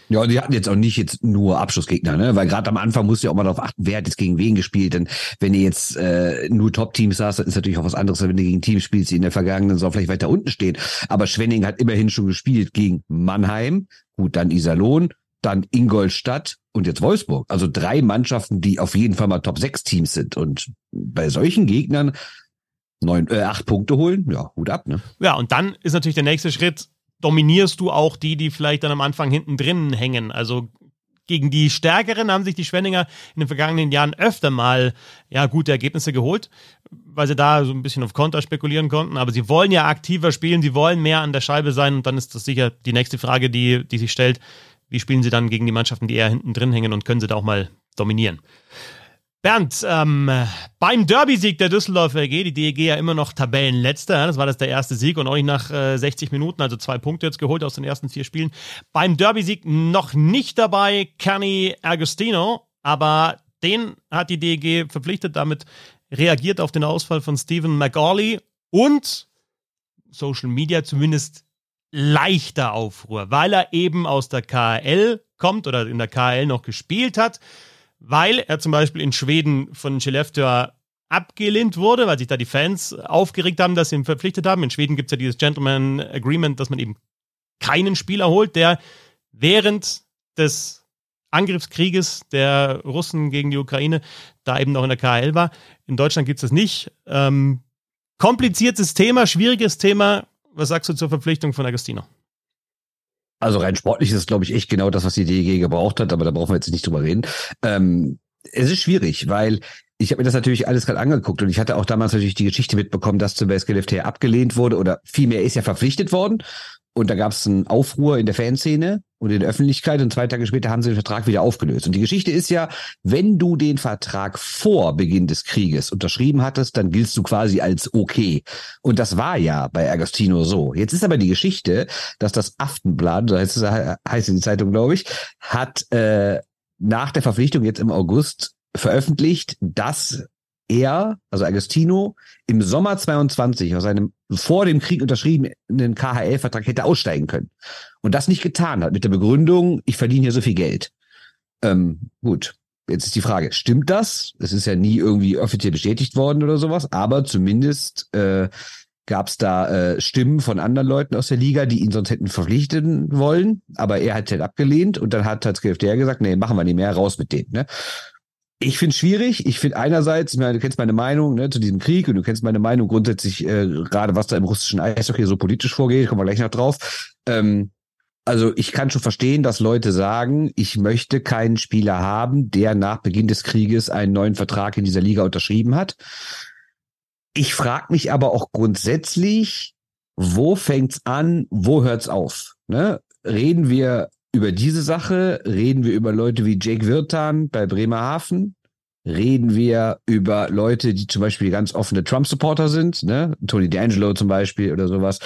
S2: Ja, und die hatten jetzt auch nicht jetzt nur Abschlussgegner, ne? Weil gerade am Anfang musst du ja auch mal darauf achten, wer hat jetzt gegen wen gespielt. Denn wenn ihr jetzt äh, nur Top-Teams hast, dann ist natürlich auch was anderes, wenn du gegen Teams spielst, die in der vergangenen Saison vielleicht weiter unten stehen. Aber Schwenning hat immerhin schon gespielt gegen Mannheim, gut, dann Iserlohn, dann Ingolstadt und jetzt Wolfsburg. Also drei Mannschaften, die auf jeden Fall mal Top-6-Teams sind. Und bei solchen Gegnern neun, äh, acht Punkte holen, ja, Hut ab, ne?
S1: Ja, und dann ist natürlich der nächste Schritt, dominierst du auch die, die vielleicht dann am Anfang hinten drin hängen. Also gegen die Stärkeren haben sich die Schwenninger in den vergangenen Jahren öfter mal ja, gute Ergebnisse geholt, weil sie da so ein bisschen auf Konter spekulieren konnten. Aber sie wollen ja aktiver spielen, sie wollen mehr an der Scheibe sein und dann ist das sicher die nächste Frage, die, die sich stellt. Wie spielen sie dann gegen die Mannschaften, die eher hinten drin hängen und können sie da auch mal dominieren? Bernd, ähm, beim Derby-Sieg der Düsseldorfer EG, die DEG ja immer noch Tabellenletzter, das war das der erste Sieg und auch nicht nach äh, 60 Minuten, also zwei Punkte jetzt geholt aus den ersten vier Spielen. Beim Derby-Sieg noch nicht dabei Kenny Agostino, aber den hat die DEG verpflichtet, damit reagiert auf den Ausfall von Stephen McGawley und Social Media zumindest leichter Aufruhr, weil er eben aus der KL kommt oder in der KL noch gespielt hat weil er zum Beispiel in Schweden von Skellefteå abgelehnt wurde, weil sich da die Fans aufgeregt haben, dass sie ihn verpflichtet haben. In Schweden gibt es ja dieses Gentleman Agreement, dass man eben keinen Spieler holt, der während des Angriffskrieges der Russen gegen die Ukraine da eben noch in der KL war. In Deutschland gibt es das nicht. Ähm, kompliziertes Thema, schwieriges Thema. Was sagst du zur Verpflichtung von Agostino?
S2: Also rein sportlich ist glaube ich, echt genau das, was die DEG gebraucht hat, aber da brauchen wir jetzt nicht drüber reden. Ähm, es ist schwierig, weil ich habe mir das natürlich alles gerade angeguckt und ich hatte auch damals natürlich die Geschichte mitbekommen, dass zum Beispiel LFT abgelehnt wurde oder vielmehr ist ja verpflichtet worden und da gab es einen Aufruhr in der Fanszene und in der Öffentlichkeit und zwei Tage später haben sie den Vertrag wieder aufgelöst. Und die Geschichte ist ja, wenn du den Vertrag vor Beginn des Krieges unterschrieben hattest, dann giltst du quasi als okay. Und das war ja bei Agostino so. Jetzt ist aber die Geschichte, dass das Aftenblatt, so heißt, es, heißt die Zeitung, glaube ich, hat äh, nach der Verpflichtung jetzt im August veröffentlicht, dass er, also Agostino, im Sommer 22 aus seinem vor dem Krieg unterschriebenen KHL-Vertrag hätte aussteigen können. Und das nicht getan hat, mit der Begründung, ich verdiene hier so viel Geld. Ähm, gut, jetzt ist die Frage, stimmt das? Es ist ja nie irgendwie offiziell bestätigt worden oder sowas, aber zumindest äh, gab es da äh, Stimmen von anderen Leuten aus der Liga, die ihn sonst hätten verpflichten wollen, aber er hat halt abgelehnt und dann hat halt der gesagt, nee, machen wir nicht mehr, raus mit denen. Ne? Ich finde es schwierig. Ich finde einerseits, du kennst meine Meinung ne, zu diesem Krieg und du kennst meine Meinung grundsätzlich, äh, gerade was da im russischen Eishockey so politisch vorgeht, kommen wir gleich noch drauf. Ähm, also ich kann schon verstehen, dass Leute sagen, ich möchte keinen Spieler haben, der nach Beginn des Krieges einen neuen Vertrag in dieser Liga unterschrieben hat. Ich frage mich aber auch grundsätzlich, wo fängt's an, wo hört's auf? Ne? Reden wir über diese Sache reden wir über Leute wie Jake Wirtan bei Bremerhaven. Reden wir über Leute, die zum Beispiel ganz offene Trump-Supporter sind, ne? Tony D'Angelo zum Beispiel oder sowas.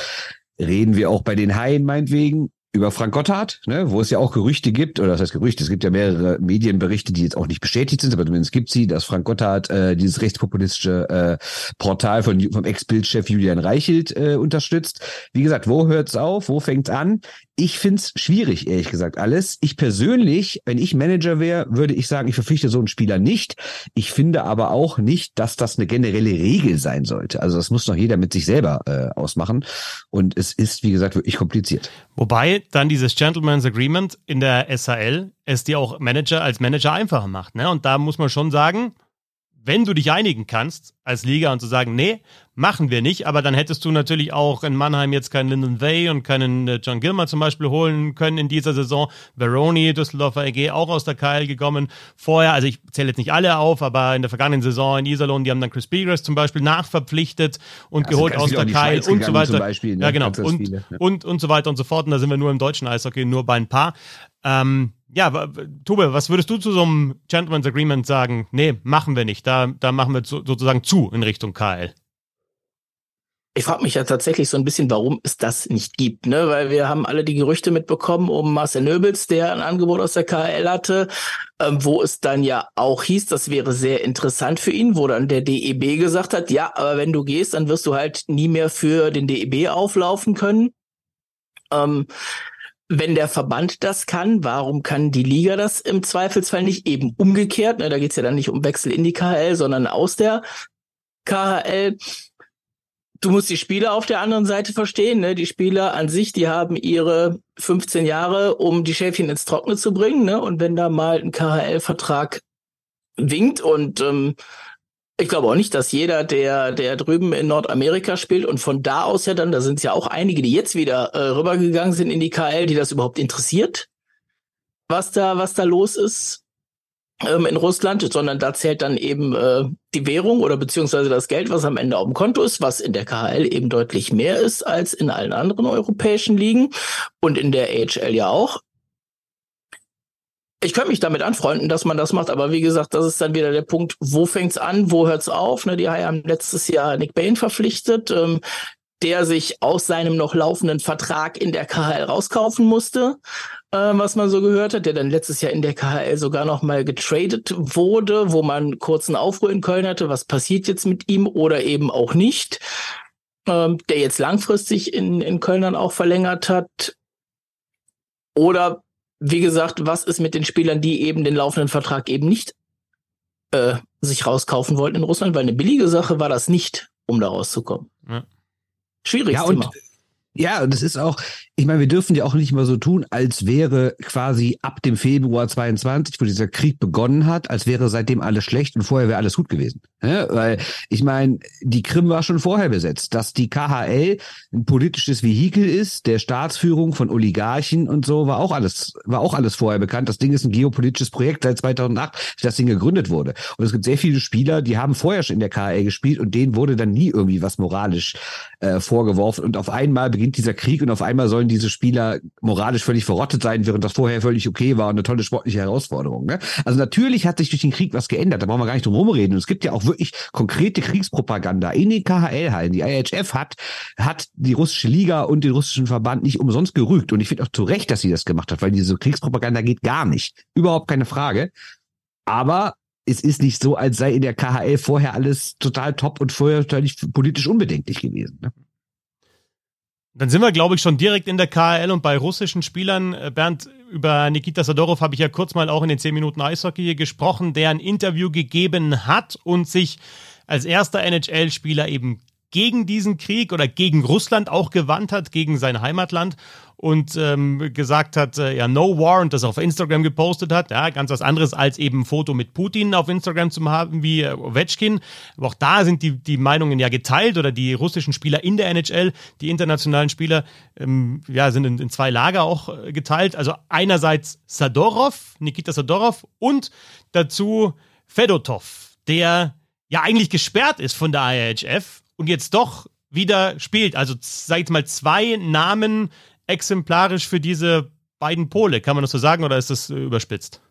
S2: Reden wir auch bei den Haien meinetwegen über Frank Gotthard, ne, wo es ja auch Gerüchte gibt, oder das heißt Gerüchte, es gibt ja mehrere Medienberichte, die jetzt auch nicht bestätigt sind, aber zumindest gibt sie, dass Frank Gotthard äh, dieses rechtspopulistische äh, Portal von, vom Ex-Bildchef Julian Reichelt äh, unterstützt. Wie gesagt, wo hört's auf, wo fängt's an? Ich find's schwierig, ehrlich gesagt, alles. Ich persönlich, wenn ich Manager wäre, würde ich sagen, ich verpflichte so einen Spieler nicht. Ich finde aber auch nicht, dass das eine generelle Regel sein sollte. Also das muss doch jeder mit sich selber äh, ausmachen. Und es ist, wie gesagt, wirklich kompliziert.
S1: Wobei dann dieses Gentleman's Agreement in der SHL es dir auch Manager als Manager einfacher macht. Ne? Und da muss man schon sagen, wenn du dich einigen kannst als Liga und zu sagen, nee, machen wir nicht, aber dann hättest du natürlich auch in Mannheim jetzt keinen Lyndon Way und keinen äh, John Gilmer zum Beispiel holen können in dieser Saison. Veroni, Düsseldorfer EG, auch aus der KL gekommen. Vorher, also ich zähle jetzt nicht alle auf, aber in der vergangenen Saison in Iserlohn, die haben dann Chris Begress zum Beispiel nachverpflichtet und also geholt aus der KL und so weiter. Beispiel, ne? Ja, genau. Und, viele, ne? und, und so weiter und so fort. Und da sind wir nur im deutschen Eishockey, nur bei ein paar. Ähm, ja, Tube, was würdest du zu so einem Gentleman's Agreement sagen? Nee, machen wir nicht. Da, da machen wir sozusagen zu in Richtung KL.
S3: Ich frage mich ja tatsächlich so ein bisschen, warum es das nicht gibt, ne? Weil wir haben alle die Gerüchte mitbekommen um Marcel Nöbels, der ein Angebot aus der KL hatte, ähm, wo es dann ja auch hieß, das wäre sehr interessant für ihn, wo dann der DEB gesagt hat, ja, aber wenn du gehst, dann wirst du halt nie mehr für den DEB auflaufen können. Ähm, wenn der Verband das kann, warum kann die Liga das im Zweifelsfall nicht eben umgekehrt? Ne, da geht's ja dann nicht um Wechsel in die KHL, sondern aus der KHL du musst die Spieler auf der anderen Seite verstehen. Ne? Die Spieler an sich, die haben ihre 15 Jahre, um die Schäfchen ins Trockene zu bringen. Ne? Und wenn da mal ein KHL-Vertrag winkt und ähm, ich glaube auch nicht, dass jeder, der, der drüben in Nordamerika spielt und von da aus ja dann, da sind es ja auch einige, die jetzt wieder äh, rübergegangen sind in die KL, die das überhaupt interessiert, was da, was da los ist ähm, in Russland, sondern da zählt dann eben äh, die Währung oder beziehungsweise das Geld, was am Ende auf dem Konto ist, was in der KHL eben deutlich mehr ist als in allen anderen europäischen Ligen und in der AHL ja auch. Ich könnte mich damit anfreunden, dass man das macht, aber wie gesagt, das ist dann wieder der Punkt, wo fängt's an, wo hört's auf? Ne, die haben letztes Jahr Nick Bain verpflichtet. Ähm, der sich aus seinem noch laufenden Vertrag in der KHL rauskaufen musste, äh, was man so gehört hat, der dann letztes Jahr in der KHL sogar noch mal getradet wurde, wo man kurzen Aufruhr in Köln hatte, was passiert jetzt mit ihm oder eben auch nicht, ähm, der jetzt langfristig in, in Köln dann auch verlängert hat. Oder wie gesagt, was ist mit den Spielern, die eben den laufenden Vertrag eben nicht äh, sich rauskaufen wollten in Russland, weil eine billige Sache war das nicht, um da rauszukommen. Ja. Schwieriges
S2: ja, und,
S3: Thema.
S2: Ja, und es ist auch, ich meine, wir dürfen ja auch nicht mal so tun, als wäre quasi ab dem Februar 22, wo dieser Krieg begonnen hat, als wäre seitdem alles schlecht und vorher wäre alles gut gewesen. Ja, weil ich meine, die Krim war schon vorher besetzt, dass die KHL ein politisches Vehikel ist, der Staatsführung von Oligarchen und so war auch alles, war auch alles vorher bekannt. Das Ding ist ein geopolitisches Projekt seit 2008, als das Ding gegründet wurde. Und es gibt sehr viele Spieler, die haben vorher schon in der KHL gespielt und denen wurde dann nie irgendwie was moralisch äh, vorgeworfen und auf einmal beginnt dieser Krieg und auf einmal sollen diese Spieler moralisch völlig verrottet sein, während das vorher völlig okay war und eine tolle sportliche Herausforderung. Ne? Also natürlich hat sich durch den Krieg was geändert, da brauchen wir gar nicht drum rumreden. Und es gibt ja auch wirklich konkrete Kriegspropaganda in den KHL-Hallen. Die IHF hat, hat die russische Liga und den russischen Verband nicht umsonst gerügt. Und ich finde auch zu Recht, dass sie das gemacht hat, weil diese Kriegspropaganda geht gar nicht. Überhaupt keine Frage. Aber es ist nicht so, als sei in der KHL vorher alles total top und vorher völlig politisch unbedenklich gewesen. Ne?
S1: Dann sind wir, glaube ich, schon direkt in der KHL und bei russischen Spielern. Äh, Bernd, über Nikita Sadorov habe ich ja kurz mal auch in den 10 Minuten Eishockey gesprochen, der ein Interview gegeben hat und sich als erster NHL-Spieler eben gegen diesen Krieg oder gegen Russland auch gewandt hat, gegen sein Heimatland und ähm, gesagt hat, äh, ja, no war und das auf Instagram gepostet hat. Ja, ganz was anderes als eben ein Foto mit Putin auf Instagram zu haben wie äh, Ovechkin. Aber auch da sind die, die Meinungen ja geteilt oder die russischen Spieler in der NHL, die internationalen Spieler, ähm, ja, sind in, in zwei Lager auch äh, geteilt. Also einerseits Sadorov, Nikita Sadorov und dazu Fedotov, der ja eigentlich gesperrt ist von der IHF und jetzt doch wieder spielt. Also sag ich mal zwei Namen exemplarisch für diese beiden Pole. Kann man das so sagen oder ist das äh, überspitzt?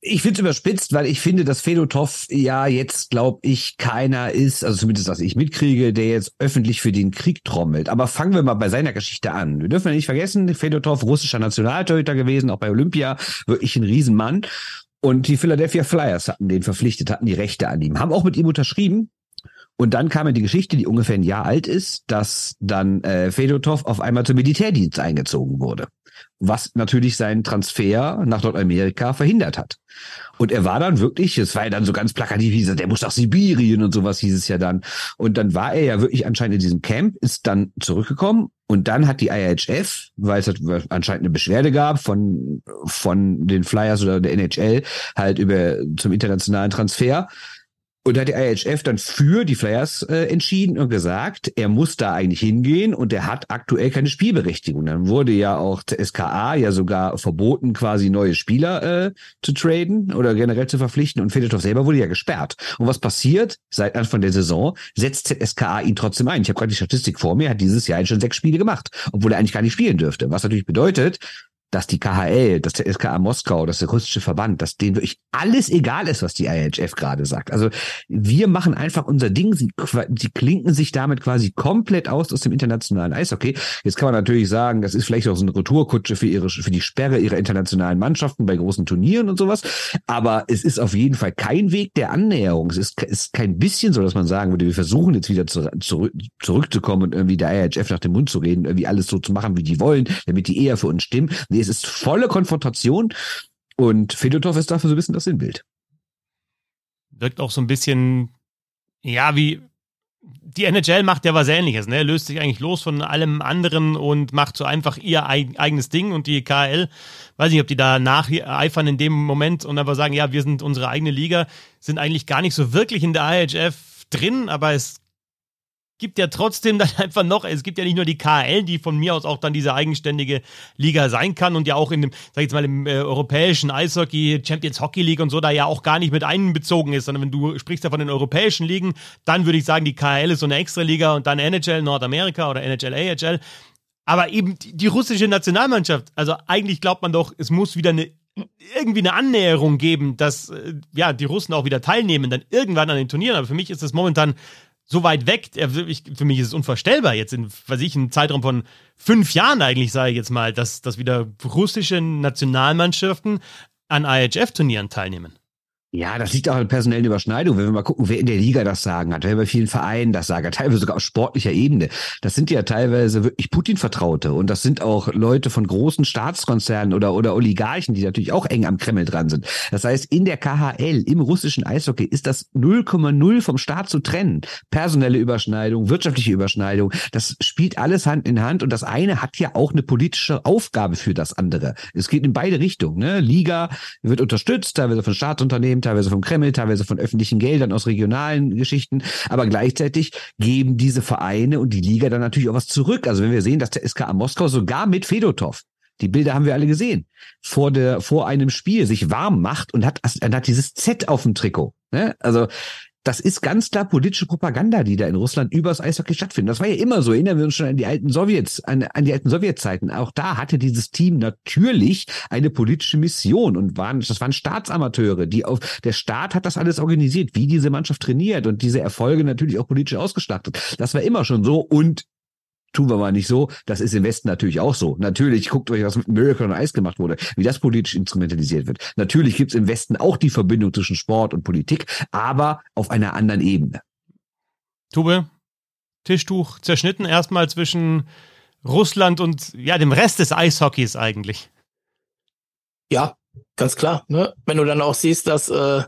S2: Ich finde es überspitzt, weil ich finde, dass Fedotov ja jetzt, glaube ich, keiner ist, also zumindest was ich mitkriege, der jetzt öffentlich für den Krieg trommelt. Aber fangen wir mal bei seiner Geschichte an. Wir dürfen ja nicht vergessen, Fedotov, russischer Nationaltorhüter gewesen, auch bei Olympia, wirklich ein Riesenmann. Und die Philadelphia Flyers hatten den verpflichtet, hatten die Rechte an ihm, haben auch mit ihm unterschrieben. Und dann kam ja die Geschichte, die ungefähr ein Jahr alt ist, dass dann äh, Fedotov auf einmal zum Militärdienst eingezogen wurde, was natürlich seinen Transfer nach Nordamerika verhindert hat. Und er war dann wirklich, es war ja dann so ganz plakativ, hieß er, der muss nach Sibirien und sowas hieß es ja dann. Und dann war er ja wirklich anscheinend in diesem Camp, ist dann zurückgekommen und dann hat die IHF, weil es anscheinend eine Beschwerde gab von, von den Flyers oder der NHL halt über zum internationalen Transfer, und da hat die IHF dann für die Flyers äh, entschieden und gesagt, er muss da eigentlich hingehen und er hat aktuell keine Spielberechtigung. Dann wurde ja auch der SKA ja sogar verboten, quasi neue Spieler äh, zu traden oder generell zu verpflichten und Fedotov selber wurde ja gesperrt. Und was passiert? Seit Anfang der Saison setzt SKA ihn trotzdem ein. Ich habe gerade die Statistik vor mir, hat dieses Jahr schon sechs Spiele gemacht, obwohl er eigentlich gar nicht spielen dürfte. Was natürlich bedeutet, dass die KHL, dass der SKA Moskau, dass der russische Verband, dass denen wirklich alles egal ist, was die IHF gerade sagt. Also wir machen einfach unser Ding, sie, sie klinken sich damit quasi komplett aus aus dem internationalen Eishockey. Jetzt kann man natürlich sagen, das ist vielleicht auch so eine Retourkutsche für ihre für die Sperre ihrer internationalen Mannschaften bei großen Turnieren und sowas, aber es ist auf jeden Fall kein Weg der Annäherung. Es ist, ist kein bisschen so, dass man sagen würde, wir versuchen jetzt wieder zu, zurück, zurückzukommen und irgendwie der IHF nach dem Mund zu reden, irgendwie alles so zu machen, wie die wollen, damit die eher für uns stimmen. Nee, es ist volle Konfrontation und Fedotov ist dafür so ein bisschen das Sinnbild.
S1: Wirkt auch so ein bisschen, ja, wie, die NHL macht ja was ähnliches, ne? Löst sich eigentlich los von allem anderen und macht so einfach ihr eigenes Ding und die KL, weiß nicht, ob die da nacheifern in dem Moment und einfach sagen, ja, wir sind unsere eigene Liga, sind eigentlich gar nicht so wirklich in der IHF drin, aber es gibt ja trotzdem dann einfach noch, es gibt ja nicht nur die KL, die von mir aus auch dann diese eigenständige Liga sein kann und ja auch in dem, sag ich jetzt mal, im äh, europäischen Eishockey, Champions Hockey League und so da ja auch gar nicht mit einbezogen ist, sondern wenn du sprichst ja von den europäischen Ligen, dann würde ich sagen, die KL ist so eine Extraliga und dann NHL Nordamerika oder NHL AHL. Aber eben die, die russische Nationalmannschaft, also eigentlich glaubt man doch, es muss wieder eine irgendwie eine Annäherung geben, dass äh, ja die Russen auch wieder teilnehmen, dann irgendwann an den Turnieren. Aber für mich ist es momentan so weit weg. Für mich ist es unvorstellbar jetzt in, was ich, einem Zeitraum von fünf Jahren eigentlich, sage ich jetzt mal, dass, dass wieder russische Nationalmannschaften an IHF-Turnieren teilnehmen.
S2: Ja, das liegt auch an personellen Überschneidungen. Wenn wir mal gucken, wer in der Liga das Sagen hat, wer bei vielen Vereinen das sagen hat, teilweise sogar auf sportlicher Ebene. Das sind ja teilweise wirklich Putin-Vertraute und das sind auch Leute von großen Staatskonzernen oder, oder Oligarchen, die natürlich auch eng am Kreml dran sind. Das heißt, in der KHL, im russischen Eishockey, ist das 0,0 vom Staat zu trennen. Personelle Überschneidung, wirtschaftliche Überschneidung, das spielt alles Hand in Hand und das eine hat ja auch eine politische Aufgabe für das andere. Es geht in beide Richtungen. Ne? Liga wird unterstützt, teilweise von Staatsunternehmen, teilweise vom Kreml, teilweise von öffentlichen Geldern aus regionalen Geschichten. Aber gleichzeitig geben diese Vereine und die Liga dann natürlich auch was zurück. Also wenn wir sehen, dass der SKA Moskau sogar mit Fedotov die Bilder haben wir alle gesehen. Vor der, vor einem Spiel sich warm macht und hat, hat dieses Z auf dem Trikot. Ne? Also das ist ganz klar politische Propaganda, die da in Russland übers Eishockey stattfindet. Das war ja immer so. Erinnern wir uns schon an die alten Sowjets, an, an die alten Sowjetzeiten. Auch da hatte dieses Team natürlich eine politische Mission und waren, das waren Staatsamateure, die auf, der Staat hat das alles organisiert, wie diese Mannschaft trainiert und diese Erfolge natürlich auch politisch ausgestattet. Das war immer schon so und tun wir mal nicht so. Das ist im Westen natürlich auch so. Natürlich guckt euch, was mit Miracle on Ice gemacht wurde, wie das politisch instrumentalisiert wird. Natürlich gibt es im Westen auch die Verbindung zwischen Sport und Politik, aber auf einer anderen Ebene.
S1: Tube, Tischtuch zerschnitten erstmal zwischen Russland und ja dem Rest des Eishockeys eigentlich.
S3: Ja, ganz klar. Ne? Wenn du dann auch siehst, dass äh,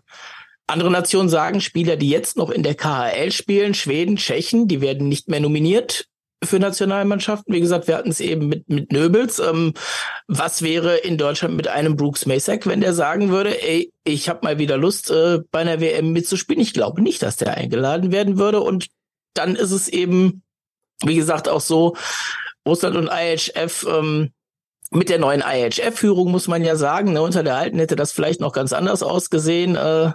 S3: andere Nationen sagen, Spieler, die jetzt noch in der KHL spielen, Schweden, Tschechen, die werden nicht mehr nominiert für Nationalmannschaften. Wie gesagt, wir hatten es eben mit, mit Nöbels. Ähm, was wäre in Deutschland mit einem Brooks Masek, wenn der sagen würde, ey, ich habe mal wieder Lust, äh, bei einer WM mitzuspielen? Ich glaube nicht, dass der eingeladen werden würde. Und dann ist es eben, wie gesagt, auch so, Russland und IHF, ähm, mit der neuen IHF-Führung muss man ja sagen, ne, unter der alten hätte das vielleicht noch ganz anders ausgesehen. Äh,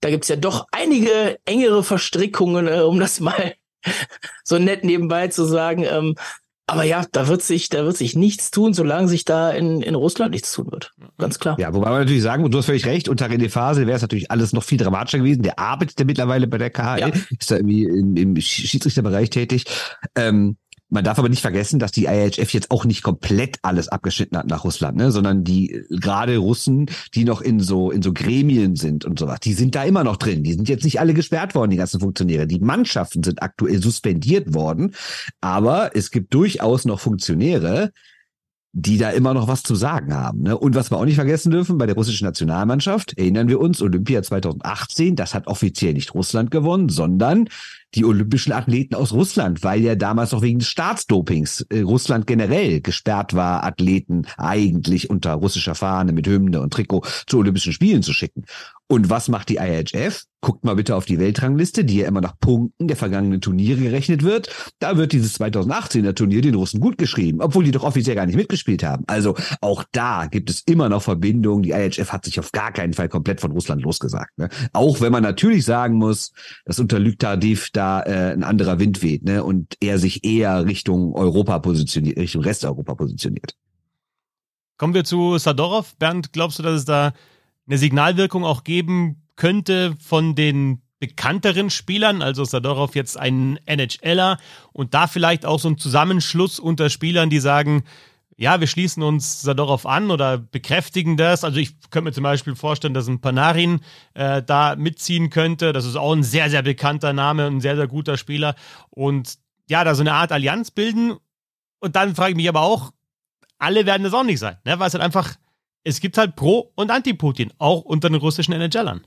S3: da gibt's ja doch einige engere Verstrickungen, äh, um das mal so nett nebenbei zu sagen. Ähm, aber ja, da wird sich, da wird sich nichts tun, solange sich da in, in Russland nichts tun wird. Ganz klar.
S2: Ja, wobei man natürlich sagen, und du hast völlig recht, unter René Phase wäre es natürlich alles noch viel dramatischer gewesen. Der arbeitet ja mittlerweile bei der KHL, ja. ist da irgendwie im, im Schiedsrichterbereich tätig. Ähm, man darf aber nicht vergessen, dass die IHF jetzt auch nicht komplett alles abgeschnitten hat nach Russland, ne? sondern die gerade Russen, die noch in so in so Gremien sind und sowas, die sind da immer noch drin. Die sind jetzt nicht alle gesperrt worden, die ganzen Funktionäre. Die Mannschaften sind aktuell suspendiert worden, aber es gibt durchaus noch Funktionäre, die da immer noch was zu sagen haben. Ne? Und was wir auch nicht vergessen dürfen, bei der russischen Nationalmannschaft, erinnern wir uns, Olympia 2018, das hat offiziell nicht Russland gewonnen, sondern die olympischen Athleten aus Russland, weil ja damals noch wegen des Staatsdopings äh, Russland generell gesperrt war, Athleten eigentlich unter russischer Fahne mit Hymne und Trikot zu Olympischen Spielen zu schicken. Und was macht die IHF? Guckt mal bitte auf die Weltrangliste, die ja immer nach Punkten der vergangenen Turniere gerechnet wird. Da wird dieses 2018er Turnier den Russen gut geschrieben, obwohl die doch offiziell gar nicht mitgespielt haben. Also auch da gibt es immer noch Verbindungen. Die IHF hat sich auf gar keinen Fall komplett von Russland losgesagt. Ne? Auch wenn man natürlich sagen muss, dass unter Tardif da äh, ein anderer Wind weht ne? und er sich eher Richtung Europa positioniert, Richtung Resteuropa positioniert.
S1: Kommen wir zu Sadorov. Bernd, glaubst du, dass es da eine Signalwirkung auch geben könnte von den bekannteren Spielern, also Sadorov jetzt ein NHLer und da vielleicht auch so ein Zusammenschluss unter Spielern, die sagen, ja, wir schließen uns Sadorov an oder bekräftigen das. Also ich könnte mir zum Beispiel vorstellen, dass ein Panarin äh, da mitziehen könnte. Das ist auch ein sehr, sehr bekannter Name, ein sehr, sehr guter Spieler. Und ja, da so eine Art Allianz bilden. Und dann frage ich mich aber auch, alle werden das auch nicht sein, ne? weil es halt einfach, es gibt halt Pro- und Anti-Putin, auch unter den russischen NHLern.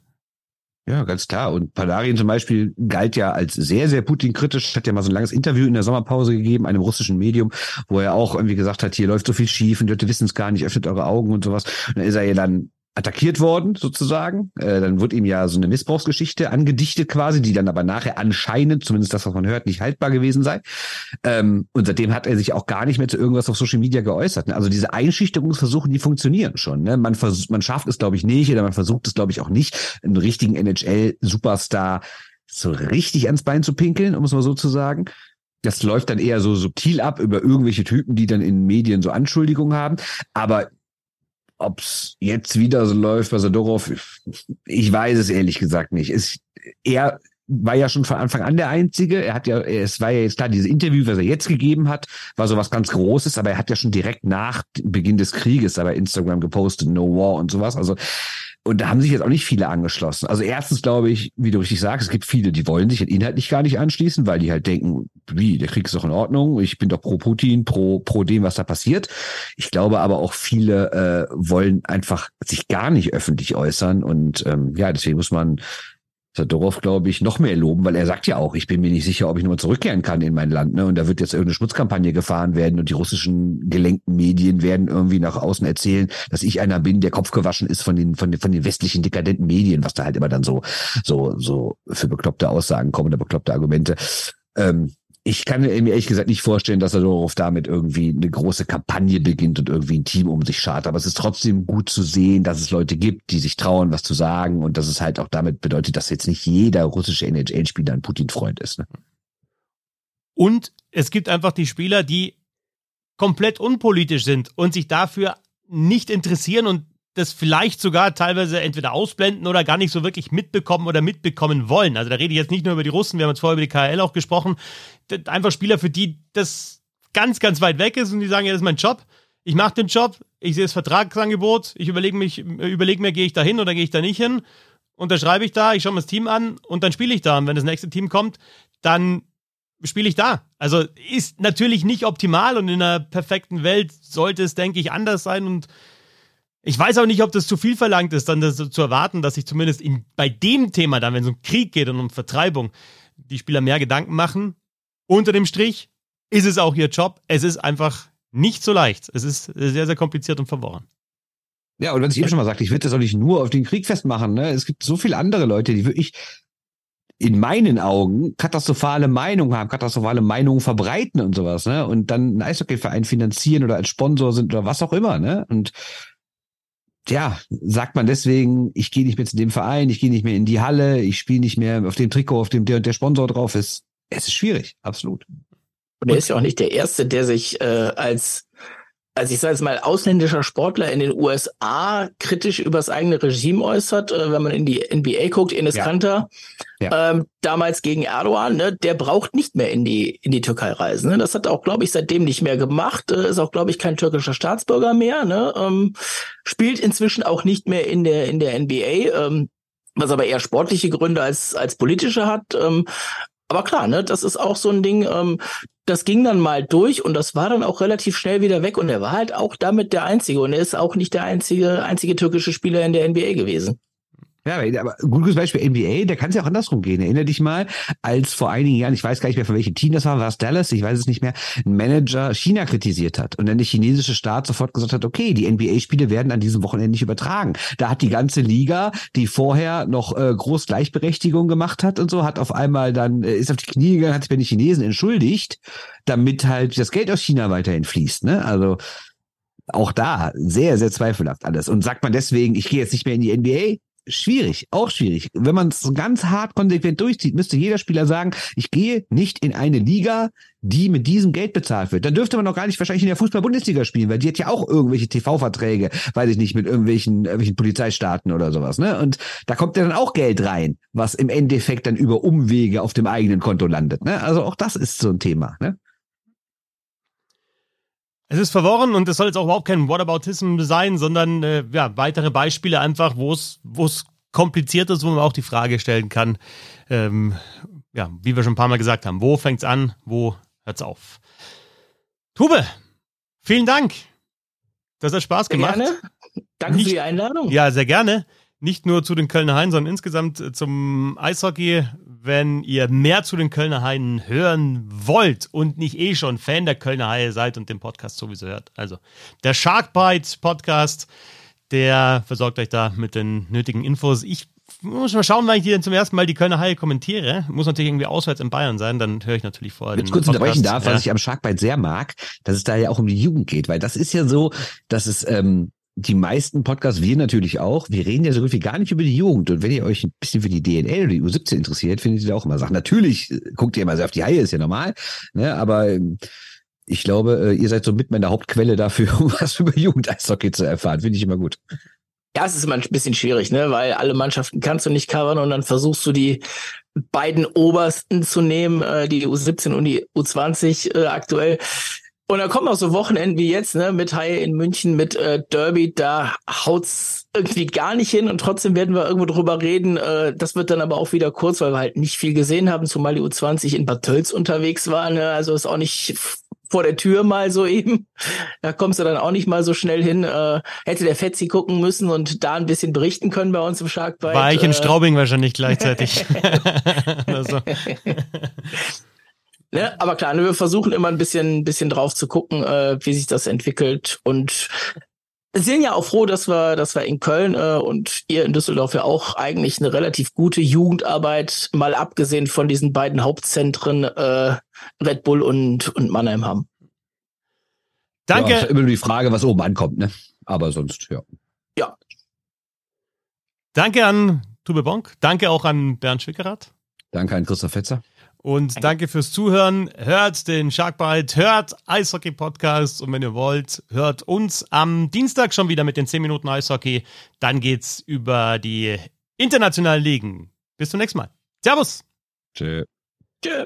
S2: Ja, ganz klar. Und Padarin zum Beispiel galt ja als sehr, sehr Putin-kritisch, hat ja mal so ein langes Interview in der Sommerpause gegeben, einem russischen Medium, wo er auch irgendwie gesagt hat, hier läuft so viel schief und die Leute wissen es gar nicht, öffnet eure Augen und sowas. Und dann ist er ja dann attackiert worden, sozusagen. Äh, dann wird ihm ja so eine Missbrauchsgeschichte angedichtet quasi, die dann aber nachher anscheinend, zumindest das, was man hört, nicht haltbar gewesen sei. Ähm, und seitdem hat er sich auch gar nicht mehr zu irgendwas auf Social Media geäußert. Ne? Also diese Einschüchterungsversuche, die funktionieren schon. Ne? Man, vers man schafft es, glaube ich, nicht, oder man versucht es, glaube ich, auch nicht, einen richtigen NHL-Superstar so richtig ans Bein zu pinkeln, um es mal so zu sagen. Das läuft dann eher so subtil ab über irgendwelche Typen, die dann in Medien so Anschuldigungen haben. Aber Ob's jetzt wieder so läuft bei Sadorov, ich weiß es ehrlich gesagt nicht. Es, er war ja schon von Anfang an der Einzige. Er hat ja, es war ja jetzt klar, dieses Interview, was er jetzt gegeben hat, war so was ganz Großes, aber er hat ja schon direkt nach Beginn des Krieges aber Instagram gepostet, No War und sowas. Also und da haben sich jetzt auch nicht viele angeschlossen. Also erstens glaube ich, wie du richtig sagst, es gibt viele, die wollen sich inhaltlich gar nicht anschließen, weil die halt denken, wie, der Krieg ist doch in Ordnung, ich bin doch pro Putin, pro, pro dem, was da passiert. Ich glaube aber auch viele äh, wollen einfach sich gar nicht öffentlich äußern und ähm, ja, deswegen muss man Sadorov, glaube ich, noch mehr loben, weil er sagt ja auch, ich bin mir nicht sicher, ob ich nur zurückkehren kann in mein Land. Ne? Und da wird jetzt irgendeine Schmutzkampagne gefahren werden und die russischen gelenkten Medien werden irgendwie nach außen erzählen, dass ich einer bin, der Kopf gewaschen ist von den, von den, von den westlichen dekadenten Medien, was da halt immer dann so, so, so für bekloppte Aussagen kommen oder bekloppte Argumente. Ähm, ich kann mir ehrlich gesagt nicht vorstellen, dass er darauf damit irgendwie eine große Kampagne beginnt und irgendwie ein Team um sich schart. Aber es ist trotzdem gut zu sehen, dass es Leute gibt, die sich trauen, was zu sagen und dass es halt auch damit bedeutet, dass jetzt nicht jeder russische NHL-Spieler ein Putin-Freund ist. Ne?
S1: Und es gibt einfach die Spieler, die komplett unpolitisch sind und sich dafür nicht interessieren und das vielleicht sogar teilweise entweder ausblenden oder gar nicht so wirklich mitbekommen oder mitbekommen wollen. Also da rede ich jetzt nicht nur über die Russen, wir haben jetzt vorher über die KL auch gesprochen. Einfach Spieler, für die das ganz, ganz weit weg ist und die sagen, ja, das ist mein Job. Ich mache den Job, ich sehe das Vertragsangebot, ich überlege mich, überlege mir, gehe ich da hin oder gehe ich da nicht hin? Unterschreibe ich da, ich schaue mir das Team an und dann spiele ich da. Und wenn das nächste Team kommt, dann spiele ich da. Also ist natürlich nicht optimal und in einer perfekten Welt sollte es, denke ich, anders sein und ich weiß auch nicht, ob das zu viel verlangt ist, dann das zu erwarten, dass sich zumindest in, bei dem Thema, dann, wenn es um Krieg geht und um Vertreibung, die Spieler mehr Gedanken machen. Unter dem Strich ist es auch ihr Job. Es ist einfach nicht so leicht. Es ist sehr, sehr kompliziert und verworren.
S2: Ja, und was ich eben schon mal sagte, ich würde das auch nicht nur auf den Krieg festmachen. Ne? Es gibt so viele andere Leute, die wirklich in meinen Augen katastrophale Meinungen haben, katastrophale Meinungen verbreiten und sowas, ne? Und dann einen Eishockeyverein finanzieren oder als Sponsor sind oder was auch immer, ne? Und ja, sagt man deswegen, ich gehe nicht mehr zu dem Verein, ich gehe nicht mehr in die Halle, ich spiele nicht mehr auf dem Trikot, auf dem der und der Sponsor drauf ist. Es ist schwierig, absolut.
S3: Und er ist ja auch nicht der Erste, der sich äh, als also ich sage jetzt mal, ausländischer Sportler in den USA kritisch über das eigene Regime äußert, äh, wenn man in die NBA guckt, Enes ja. Kanter, ja. ähm, damals gegen Erdogan, ne, der braucht nicht mehr in die, in die Türkei reisen. Ne? Das hat er auch, glaube ich, seitdem nicht mehr gemacht, äh, ist auch, glaube ich, kein türkischer Staatsbürger mehr, ne? ähm, spielt inzwischen auch nicht mehr in der, in der NBA, ähm, was aber eher sportliche Gründe als, als politische hat. Ähm, aber klar, ne, das ist auch so ein Ding, ähm, das ging dann mal durch und das war dann auch relativ schnell wieder weg und er war halt auch damit der Einzige und er ist auch nicht der einzige, einzige türkische Spieler in der NBA gewesen.
S2: Ja, aber gutes Beispiel NBA, da kann es ja auch andersrum gehen. Erinner dich mal, als vor einigen Jahren, ich weiß gar nicht mehr, von welchem Team das war, war es Dallas, ich weiß es nicht mehr, ein Manager China kritisiert hat und dann der chinesische Staat sofort gesagt hat, okay, die NBA-Spiele werden an diesem Wochenende nicht übertragen. Da hat die ganze Liga, die vorher noch äh, groß Gleichberechtigung gemacht hat und so, hat auf einmal dann, äh, ist auf die Knie gegangen, hat sich bei den Chinesen entschuldigt, damit halt das Geld aus China weiterhin fließt. Ne? Also auch da sehr, sehr zweifelhaft alles. Und sagt man deswegen, ich gehe jetzt nicht mehr in die NBA, schwierig, auch schwierig. Wenn man es ganz hart konsequent durchzieht, müsste jeder Spieler sagen, ich gehe nicht in eine Liga, die mit diesem Geld bezahlt wird. Dann dürfte man doch gar nicht wahrscheinlich in der Fußball-Bundesliga spielen, weil die hat ja auch irgendwelche TV-Verträge, weiß ich nicht, mit irgendwelchen, irgendwelchen Polizeistaaten oder sowas. Ne? Und da kommt ja dann auch Geld rein, was im Endeffekt dann über Umwege auf dem eigenen Konto landet. Ne? Also auch das ist so ein Thema. Ne?
S1: Es ist verworren und es soll jetzt auch überhaupt kein Whataboutism sein, sondern äh, ja, weitere Beispiele einfach, wo es kompliziert ist, wo man auch die Frage stellen kann, ähm, ja, wie wir schon ein paar Mal gesagt haben, wo fängt's an, wo hört's auf? Tube, vielen Dank. Das hat Spaß gemacht.
S3: Gerne. Danke Nicht, für die Einladung.
S1: Ja, sehr gerne nicht nur zu den Kölner Haien, sondern insgesamt zum Eishockey. Wenn ihr mehr zu den Kölner Haien hören wollt und nicht eh schon Fan der Kölner Haie seid und den Podcast sowieso hört. Also der Sharkbite Podcast, der versorgt euch da mit den nötigen Infos. Ich muss mal schauen, wann ich hier zum ersten Mal die Kölner Haie kommentiere. Muss natürlich irgendwie auswärts in Bayern sein, dann höre ich natürlich vorher
S2: Wenn ich kurz unterbrechen darf, ja. was ich am Sharkbite sehr mag, dass es da ja auch um die Jugend geht, weil das ist ja so, dass es ähm, die meisten Podcasts, wir natürlich auch, wir reden ja so wie gar nicht über die Jugend. Und wenn ihr euch ein bisschen für die DNL oder die U17 interessiert, findet ihr da auch immer Sachen. Natürlich äh, guckt ihr immer sehr auf die Haie, ist ja normal. Ne? Aber ähm, ich glaube, äh, ihr seid so mit meiner Hauptquelle dafür, um was über Jugend-Eishockey zu erfahren. Finde ich immer gut.
S3: Ja, es ist immer ein bisschen schwierig, ne? weil alle Mannschaften kannst du nicht covern und dann versuchst du die beiden obersten zu nehmen, äh, die U17 und die U20 äh, aktuell. Und dann kommen auch so Wochenenden wie jetzt, ne, mit Haie in München, mit äh, Derby, da haut's irgendwie gar nicht hin und trotzdem werden wir irgendwo drüber reden. Äh, das wird dann aber auch wieder kurz, weil wir halt nicht viel gesehen haben, zumal die U20 in Bad Tölz unterwegs war. Ne? Also ist auch nicht vor der Tür mal so eben. Da kommst du dann auch nicht mal so schnell hin. Äh, hätte der Fetzi gucken müssen und da ein bisschen berichten können bei uns im Sharkbite.
S1: War ich in äh, Straubing wahrscheinlich gleichzeitig.
S3: Ne? Aber klar, ne, wir versuchen immer ein bisschen, bisschen drauf zu gucken, äh, wie sich das entwickelt. Und sind ja auch froh, dass wir, dass wir in Köln äh, und ihr in Düsseldorf ja auch eigentlich eine relativ gute Jugendarbeit, mal abgesehen von diesen beiden Hauptzentren äh, Red Bull und, und Mannheim haben.
S2: Danke. Ja, ist immer nur die Frage, was oben ankommt, ne? Aber sonst, ja.
S3: Ja.
S1: Danke an Tube Bonk. Danke auch an Bernd Schwickerath.
S2: Danke an Christoph Fetzer.
S1: Und danke fürs Zuhören. Hört den Sharkbite, hört Eishockey Podcast und wenn ihr wollt, hört uns am Dienstag schon wieder mit den 10 Minuten Eishockey. Dann geht's über die internationalen Ligen. Bis zum nächsten Mal. Servus.
S2: Tschö. Tschö.